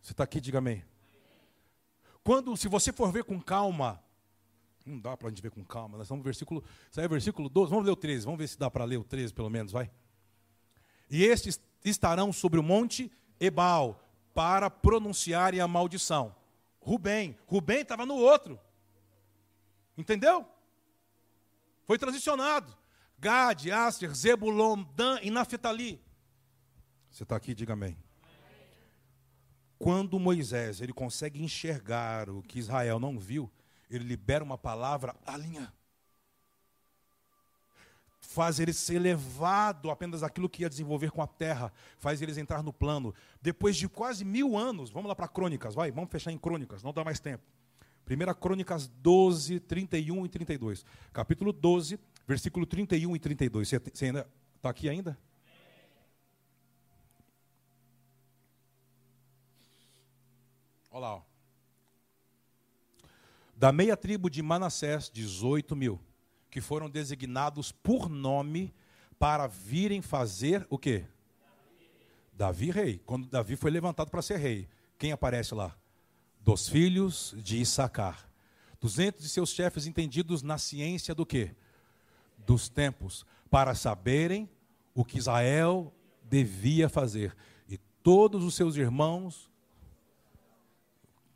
Você está aqui, diga amém. Quando, se você for ver com calma, não dá para a gente ver com calma, nós estamos no versículo, isso aí é versículo 12, vamos ler o 13, vamos ver se dá para ler o 13 pelo menos, vai. E estes estarão sobre o monte Ebal para pronunciarem a maldição. Rubem, Rubem estava no outro. Entendeu? Foi transicionado. Gad, Aser, Zebulon, Dan e Naphtali. Você está aqui, diga amém. Quando Moisés ele consegue enxergar o que Israel não viu, ele libera uma palavra, alinha faz ele ser levado apenas aquilo que ia desenvolver com a terra, faz eles entrar no plano. Depois de quase mil anos, vamos lá para Crônicas, vai, vamos fechar em Crônicas, não dá mais tempo. 1 Crônicas 12, 31 e 32. Capítulo 12, versículo 31 e 32. Você, você ainda está aqui ainda? Olha lá. Ó. Da meia tribo de Manassés, 18 mil que foram designados por nome para virem fazer o quê? Davi rei. Quando Davi foi levantado para ser rei, quem aparece lá? Dos filhos de Issacar. Duzentos de seus chefes entendidos na ciência do quê? Dos tempos, para saberem o que Israel devia fazer. E todos os seus irmãos,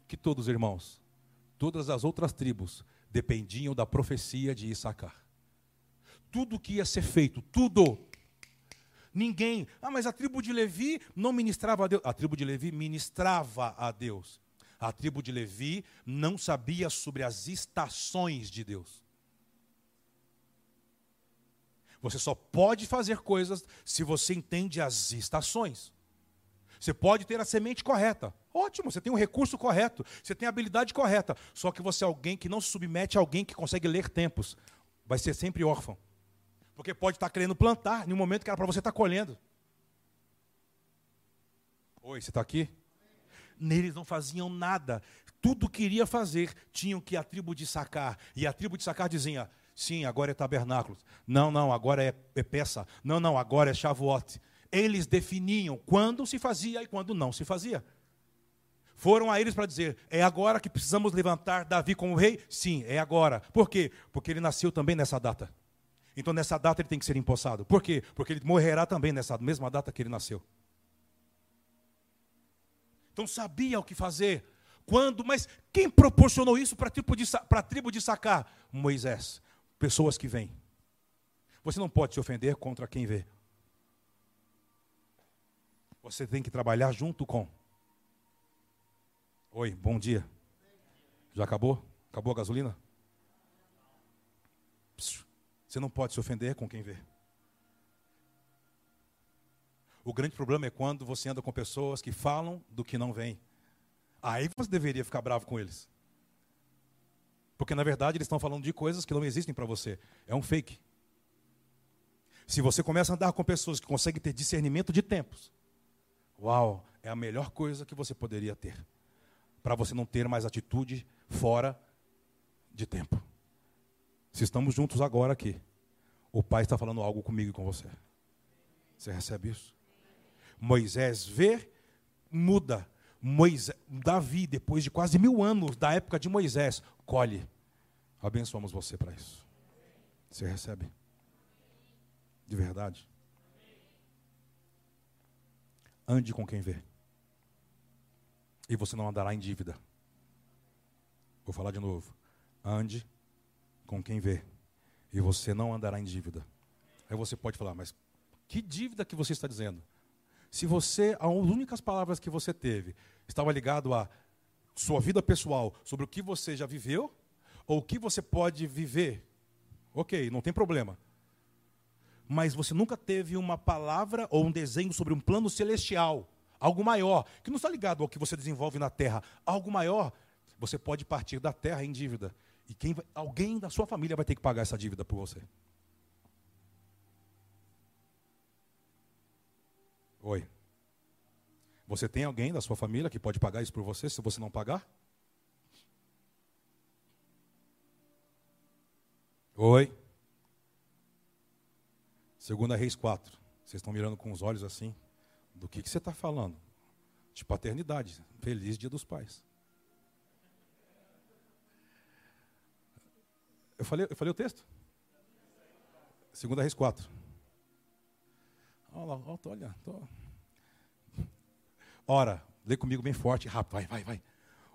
que todos os irmãos? Todas as outras tribos dependiam da profecia de Issacar. Tudo que ia ser feito, tudo. Ninguém. Ah, mas a tribo de Levi não ministrava a Deus. A tribo de Levi ministrava a Deus. A tribo de Levi não sabia sobre as estações de Deus. Você só pode fazer coisas se você entende as estações. Você pode ter a semente correta. Ótimo, você tem o recurso correto, você tem a habilidade correta. Só que você é alguém que não se submete a alguém que consegue ler tempos. Vai ser sempre órfão. Porque pode estar querendo plantar no momento que era para você estar colhendo. Oi, você está aqui? Neles não faziam nada. Tudo queria fazer, tinham que a tribo de sacar. E a tribo de sacar dizia: sim, agora é tabernáculo. Não, não, agora é, é peça. Não, não, agora é chavote eles definiam quando se fazia e quando não se fazia. Foram a eles para dizer: é agora que precisamos levantar Davi como rei? Sim, é agora. Por quê? Porque ele nasceu também nessa data. Então nessa data ele tem que ser empossado. Por quê? Porque ele morrerá também nessa mesma data que ele nasceu. Então sabia o que fazer. Quando, mas quem proporcionou isso para a tribo, de, a tribo de sacar? Moisés. Pessoas que vêm. Você não pode se ofender contra quem vê. Você tem que trabalhar junto com. Oi, bom dia. Já acabou? Acabou a gasolina? Você não pode se ofender com quem vê. O grande problema é quando você anda com pessoas que falam do que não vem. Aí você deveria ficar bravo com eles. Porque, na verdade, eles estão falando de coisas que não existem para você. É um fake. Se você começa a andar com pessoas que conseguem ter discernimento de tempos, uau, é a melhor coisa que você poderia ter. Para você não ter mais atitude fora de tempo. Se estamos juntos agora aqui, o Pai está falando algo comigo e com você. Você recebe isso? Moisés vê, muda. Moisés, Davi, depois de quase mil anos da época de Moisés, colhe. Abençoamos você para isso. Você recebe? De verdade? Ande com quem vê. E você não andará em dívida. Vou falar de novo. Ande com quem vê. E você não andará em dívida. Aí você pode falar, mas que dívida que você está dizendo? Se você, as únicas palavras que você teve estava ligado a sua vida pessoal, sobre o que você já viveu, ou o que você pode viver, ok, não tem problema. Mas você nunca teve uma palavra ou um desenho sobre um plano celestial, algo maior, que não está ligado ao que você desenvolve na terra, algo maior, você pode partir da terra em dívida. E quem vai, alguém da sua família vai ter que pagar essa dívida por você. Oi. Você tem alguém da sua família que pode pagar isso por você se você não pagar? Oi. Segunda Reis 4. Vocês estão mirando com os olhos assim. Do que, que você está falando? De paternidade. Feliz dia dos pais. Eu falei, eu falei o texto? Segunda Reis 4. Olha, olha, tô. Ora, lê comigo bem forte, rápido, vai, vai, vai.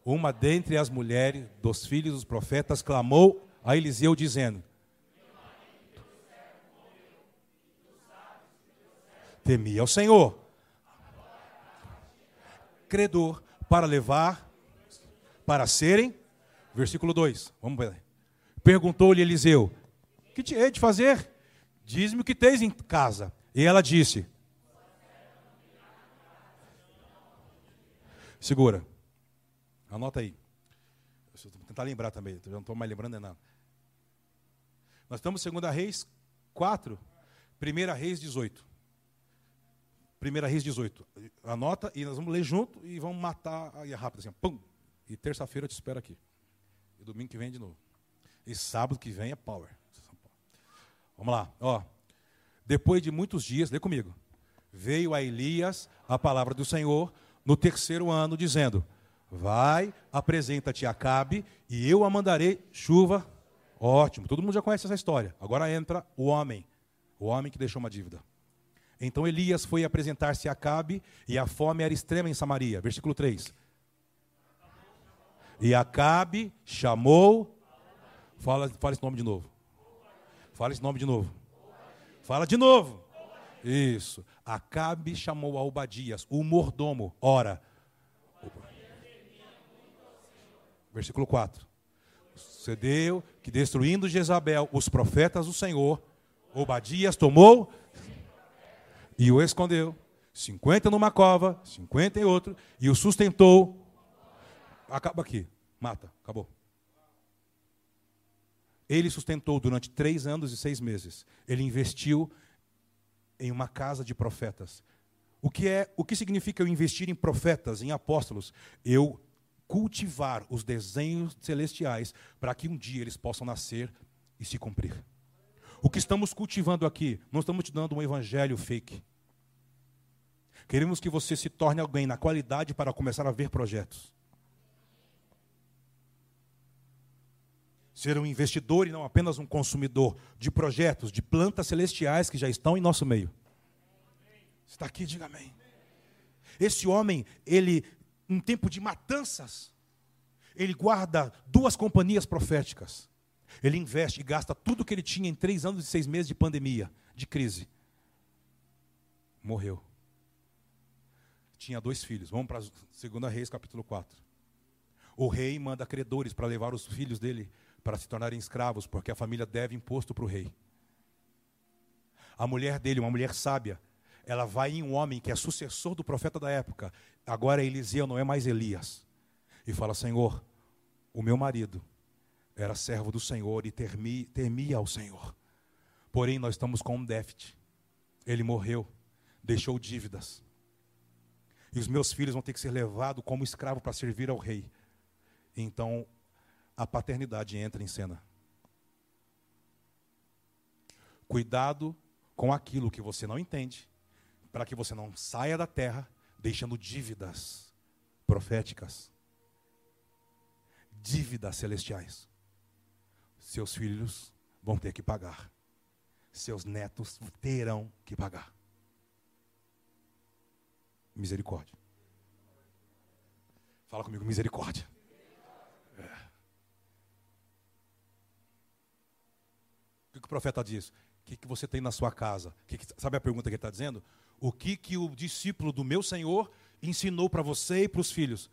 Uma dentre as mulheres dos filhos dos profetas clamou a Eliseu, dizendo: Temia ao Senhor, credor, para levar, para serem. Versículo 2, vamos ver. Perguntou-lhe Eliseu: Que te hei de fazer? Diz-me o que tens em casa. E ela disse: Segura. Anota aí. Vou tentar lembrar também, eu não estou mais lembrando de nada. Nós estamos em 2 Reis 4, 1 Reis 18. 1 Reis 18. Anota e nós vamos ler junto e vamos matar aí rápido assim, pum. E terça-feira eu te espero aqui. E domingo que vem de novo. E sábado que vem é power. Vamos lá, ó. Depois de muitos dias, lê comigo. Veio a Elias a palavra do Senhor no terceiro ano, dizendo: Vai, apresenta-te a Acabe, e eu a mandarei chuva. Ótimo, todo mundo já conhece essa história. Agora entra o homem, o homem que deixou uma dívida. Então Elias foi apresentar-se a Acabe, e a fome era extrema em Samaria. Versículo 3. E Acabe chamou. Fala, fala esse nome de novo. Fala esse nome de novo. Fala de novo. Isso. Acabe chamou a Obadias, o mordomo. Ora. Versículo 4. Sucedeu que destruindo Jezabel os profetas do Senhor, Obadias tomou e o escondeu. 50 numa cova, 50 em outro, e o sustentou. Acaba aqui. Mata. Acabou. Ele sustentou durante três anos e seis meses. Ele investiu em uma casa de profetas. O que é, o que significa eu investir em profetas, em apóstolos? Eu cultivar os desenhos celestiais para que um dia eles possam nascer e se cumprir. O que estamos cultivando aqui, não estamos te dando um evangelho fake. Queremos que você se torne alguém na qualidade para começar a ver projetos. Ser um investidor e não apenas um consumidor de projetos, de plantas celestiais que já estão em nosso meio. Está aqui, diga amém. Esse homem, ele, em tempo de matanças, ele guarda duas companhias proféticas. Ele investe e gasta tudo que ele tinha em três anos e seis meses de pandemia, de crise. Morreu. Tinha dois filhos. Vamos para 2 Reis, capítulo 4. O rei manda credores para levar os filhos dele para se tornarem escravos, porque a família deve imposto para o rei. A mulher dele, uma mulher sábia, ela vai em um homem que é sucessor do profeta da época. Agora Eliseu não é mais Elias. E fala: Senhor, o meu marido era servo do Senhor e temia ao Senhor. Porém, nós estamos com um déficit. Ele morreu, deixou dívidas. E os meus filhos vão ter que ser levados como escravo para servir ao rei. Então, a paternidade entra em cena. Cuidado com aquilo que você não entende, para que você não saia da terra deixando dívidas proféticas, dívidas celestiais. Seus filhos vão ter que pagar, seus netos terão que pagar. Misericórdia. Fala comigo, misericórdia. O que o profeta diz? que, que você tem na sua casa? Que que, sabe a pergunta que ele está dizendo? O que, que o discípulo do meu Senhor ensinou para você e para os filhos?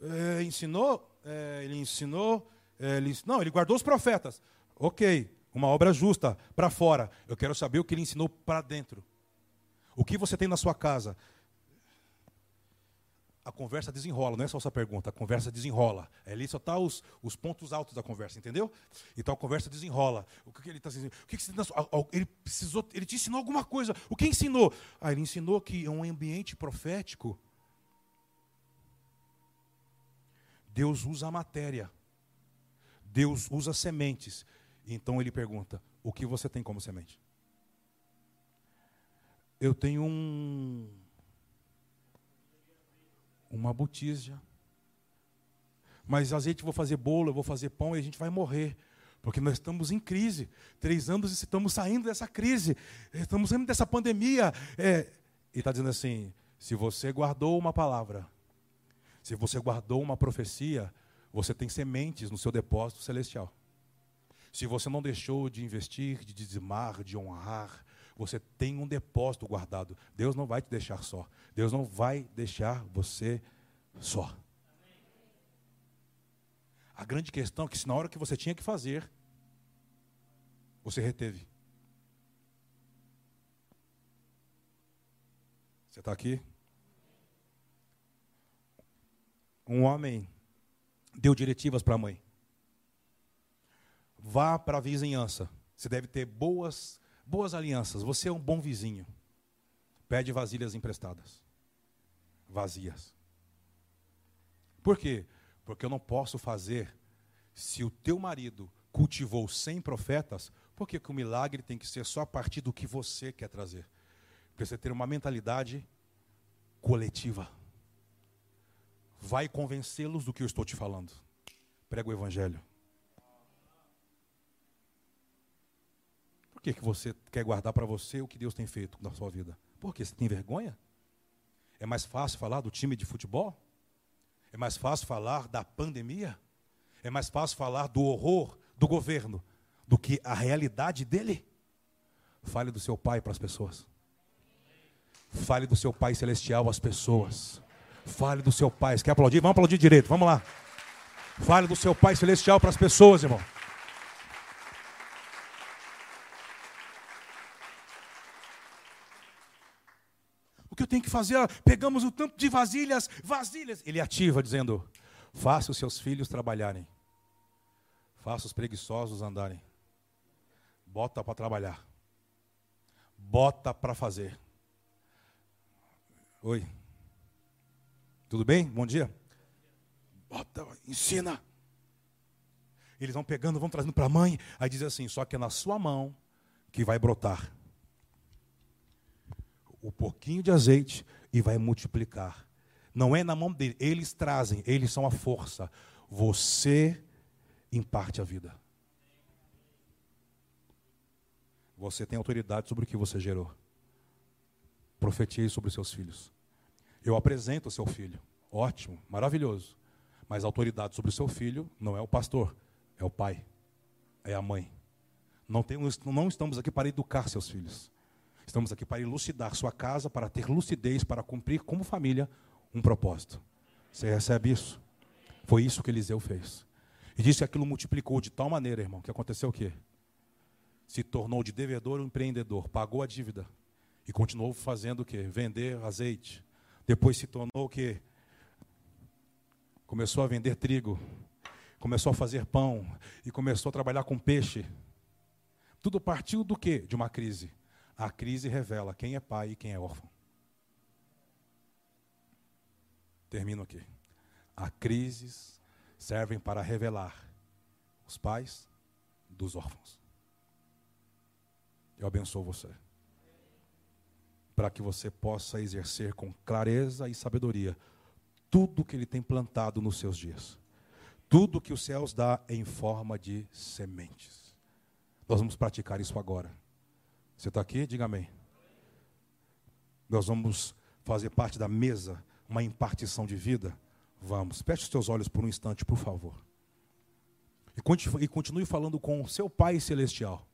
É, ensinou? É, ele ensinou? É, ele, não, ele guardou os profetas. Ok, uma obra justa para fora. Eu quero saber o que ele ensinou para dentro. O que você tem na sua casa? A conversa desenrola, não é só essa pergunta, a conversa desenrola. Ali só está os, os pontos altos da conversa, entendeu? Então a conversa desenrola. O que, que ele está dizendo? O que, que você, ele precisou, ele te ensinou alguma coisa. O que ensinou? Ah, ele ensinou que é um ambiente profético. Deus usa a matéria. Deus usa sementes. Então ele pergunta: o que você tem como semente? Eu tenho um uma botija. Mas azeite eu vou fazer bolo, vou fazer pão e a gente vai morrer. Porque nós estamos em crise. Três anos e estamos saindo dessa crise. Estamos saindo dessa pandemia. É, e está dizendo assim: se você guardou uma palavra, se você guardou uma profecia, você tem sementes no seu depósito celestial. Se você não deixou de investir, de dizimar, de honrar, você tem um depósito guardado. Deus não vai te deixar só. Deus não vai deixar você só. A grande questão é que se na hora que você tinha que fazer, você reteve. Você está aqui? Um homem deu diretivas para a mãe. Vá para a vizinhança. Você deve ter boas Boas alianças. Você é um bom vizinho. Pede vasilhas emprestadas. Vazias. Por quê? Porque eu não posso fazer se o teu marido cultivou 100 profetas, por que, que o milagre tem que ser só a partir do que você quer trazer? Precisa ter uma mentalidade coletiva. Vai convencê-los do que eu estou te falando. Prega o evangelho. Por que, que você quer guardar para você o que Deus tem feito na sua vida? Porque você tem vergonha? É mais fácil falar do time de futebol? É mais fácil falar da pandemia? É mais fácil falar do horror do governo do que a realidade dele? Fale do seu pai para as pessoas. Fale do seu pai celestial às pessoas. Fale do seu pai. Você quer aplaudir? Vamos aplaudir direito. Vamos lá. Fale do seu pai celestial para as pessoas, irmão. Que eu tenho que fazer? Pegamos o tanto de vasilhas, vasilhas. Ele ativa, dizendo: faça os seus filhos trabalharem, faça os preguiçosos andarem, bota para trabalhar, bota para fazer. Oi, tudo bem? Bom dia. Bota, ensina. Eles vão pegando, vão trazendo para a mãe. Aí diz assim: só que é na sua mão que vai brotar o pouquinho de azeite e vai multiplicar. Não é na mão dele, eles trazem, eles são a força. Você imparte a vida. Você tem autoridade sobre o que você gerou. Profetize sobre os seus filhos. Eu apresento o seu filho. Ótimo, maravilhoso. Mas a autoridade sobre o seu filho não é o pastor, é o pai, é a mãe. Não, temos, não estamos aqui para educar seus filhos. Estamos aqui para elucidar sua casa, para ter lucidez, para cumprir como família um propósito. Você recebe isso? Foi isso que Eliseu fez. E disse que aquilo multiplicou de tal maneira, irmão, que aconteceu o quê? Se tornou de devedor um empreendedor, pagou a dívida E continuou fazendo o quê? Vender azeite. Depois se tornou o quê? Começou a vender trigo. Começou a fazer pão. E começou a trabalhar com peixe. Tudo partiu do quê? De uma crise. A crise revela quem é pai e quem é órfão. Termino aqui. A crises servem para revelar os pais dos órfãos. Eu abençoo você. Para que você possa exercer com clareza e sabedoria tudo que Ele tem plantado nos seus dias. Tudo que os céus dá em forma de sementes. Nós vamos praticar isso agora. Você está aqui? Diga amém. Nós vamos fazer parte da mesa, uma impartição de vida. Vamos. Feche os seus olhos por um instante, por favor. E continue falando com o seu Pai Celestial.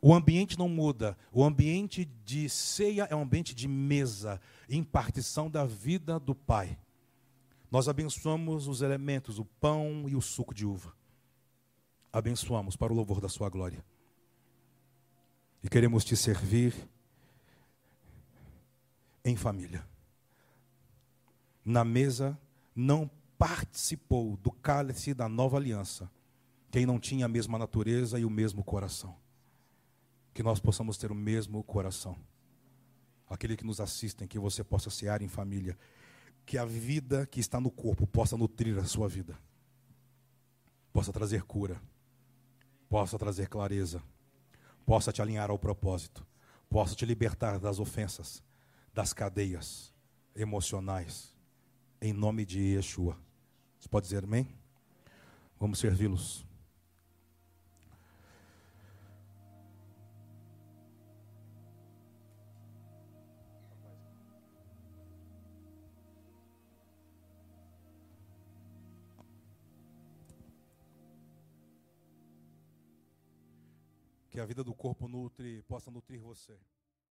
O ambiente não muda. O ambiente de ceia é um ambiente de mesa, impartição da vida do Pai. Nós abençoamos os elementos, o pão e o suco de uva. Abençoamos para o louvor da Sua glória. E queremos te servir em família. Na mesa não participou do cálice da nova aliança, quem não tinha a mesma natureza e o mesmo coração. Que nós possamos ter o mesmo coração. Aquele que nos assistem, que você possa cear em família. Que a vida que está no corpo possa nutrir a sua vida. Possa trazer cura. Possa trazer clareza. Possa te alinhar ao propósito. Possa te libertar das ofensas, das cadeias emocionais. Em nome de Yeshua. Você pode dizer amém? Vamos servi-los. Que a vida do corpo nutre, possa nutrir você.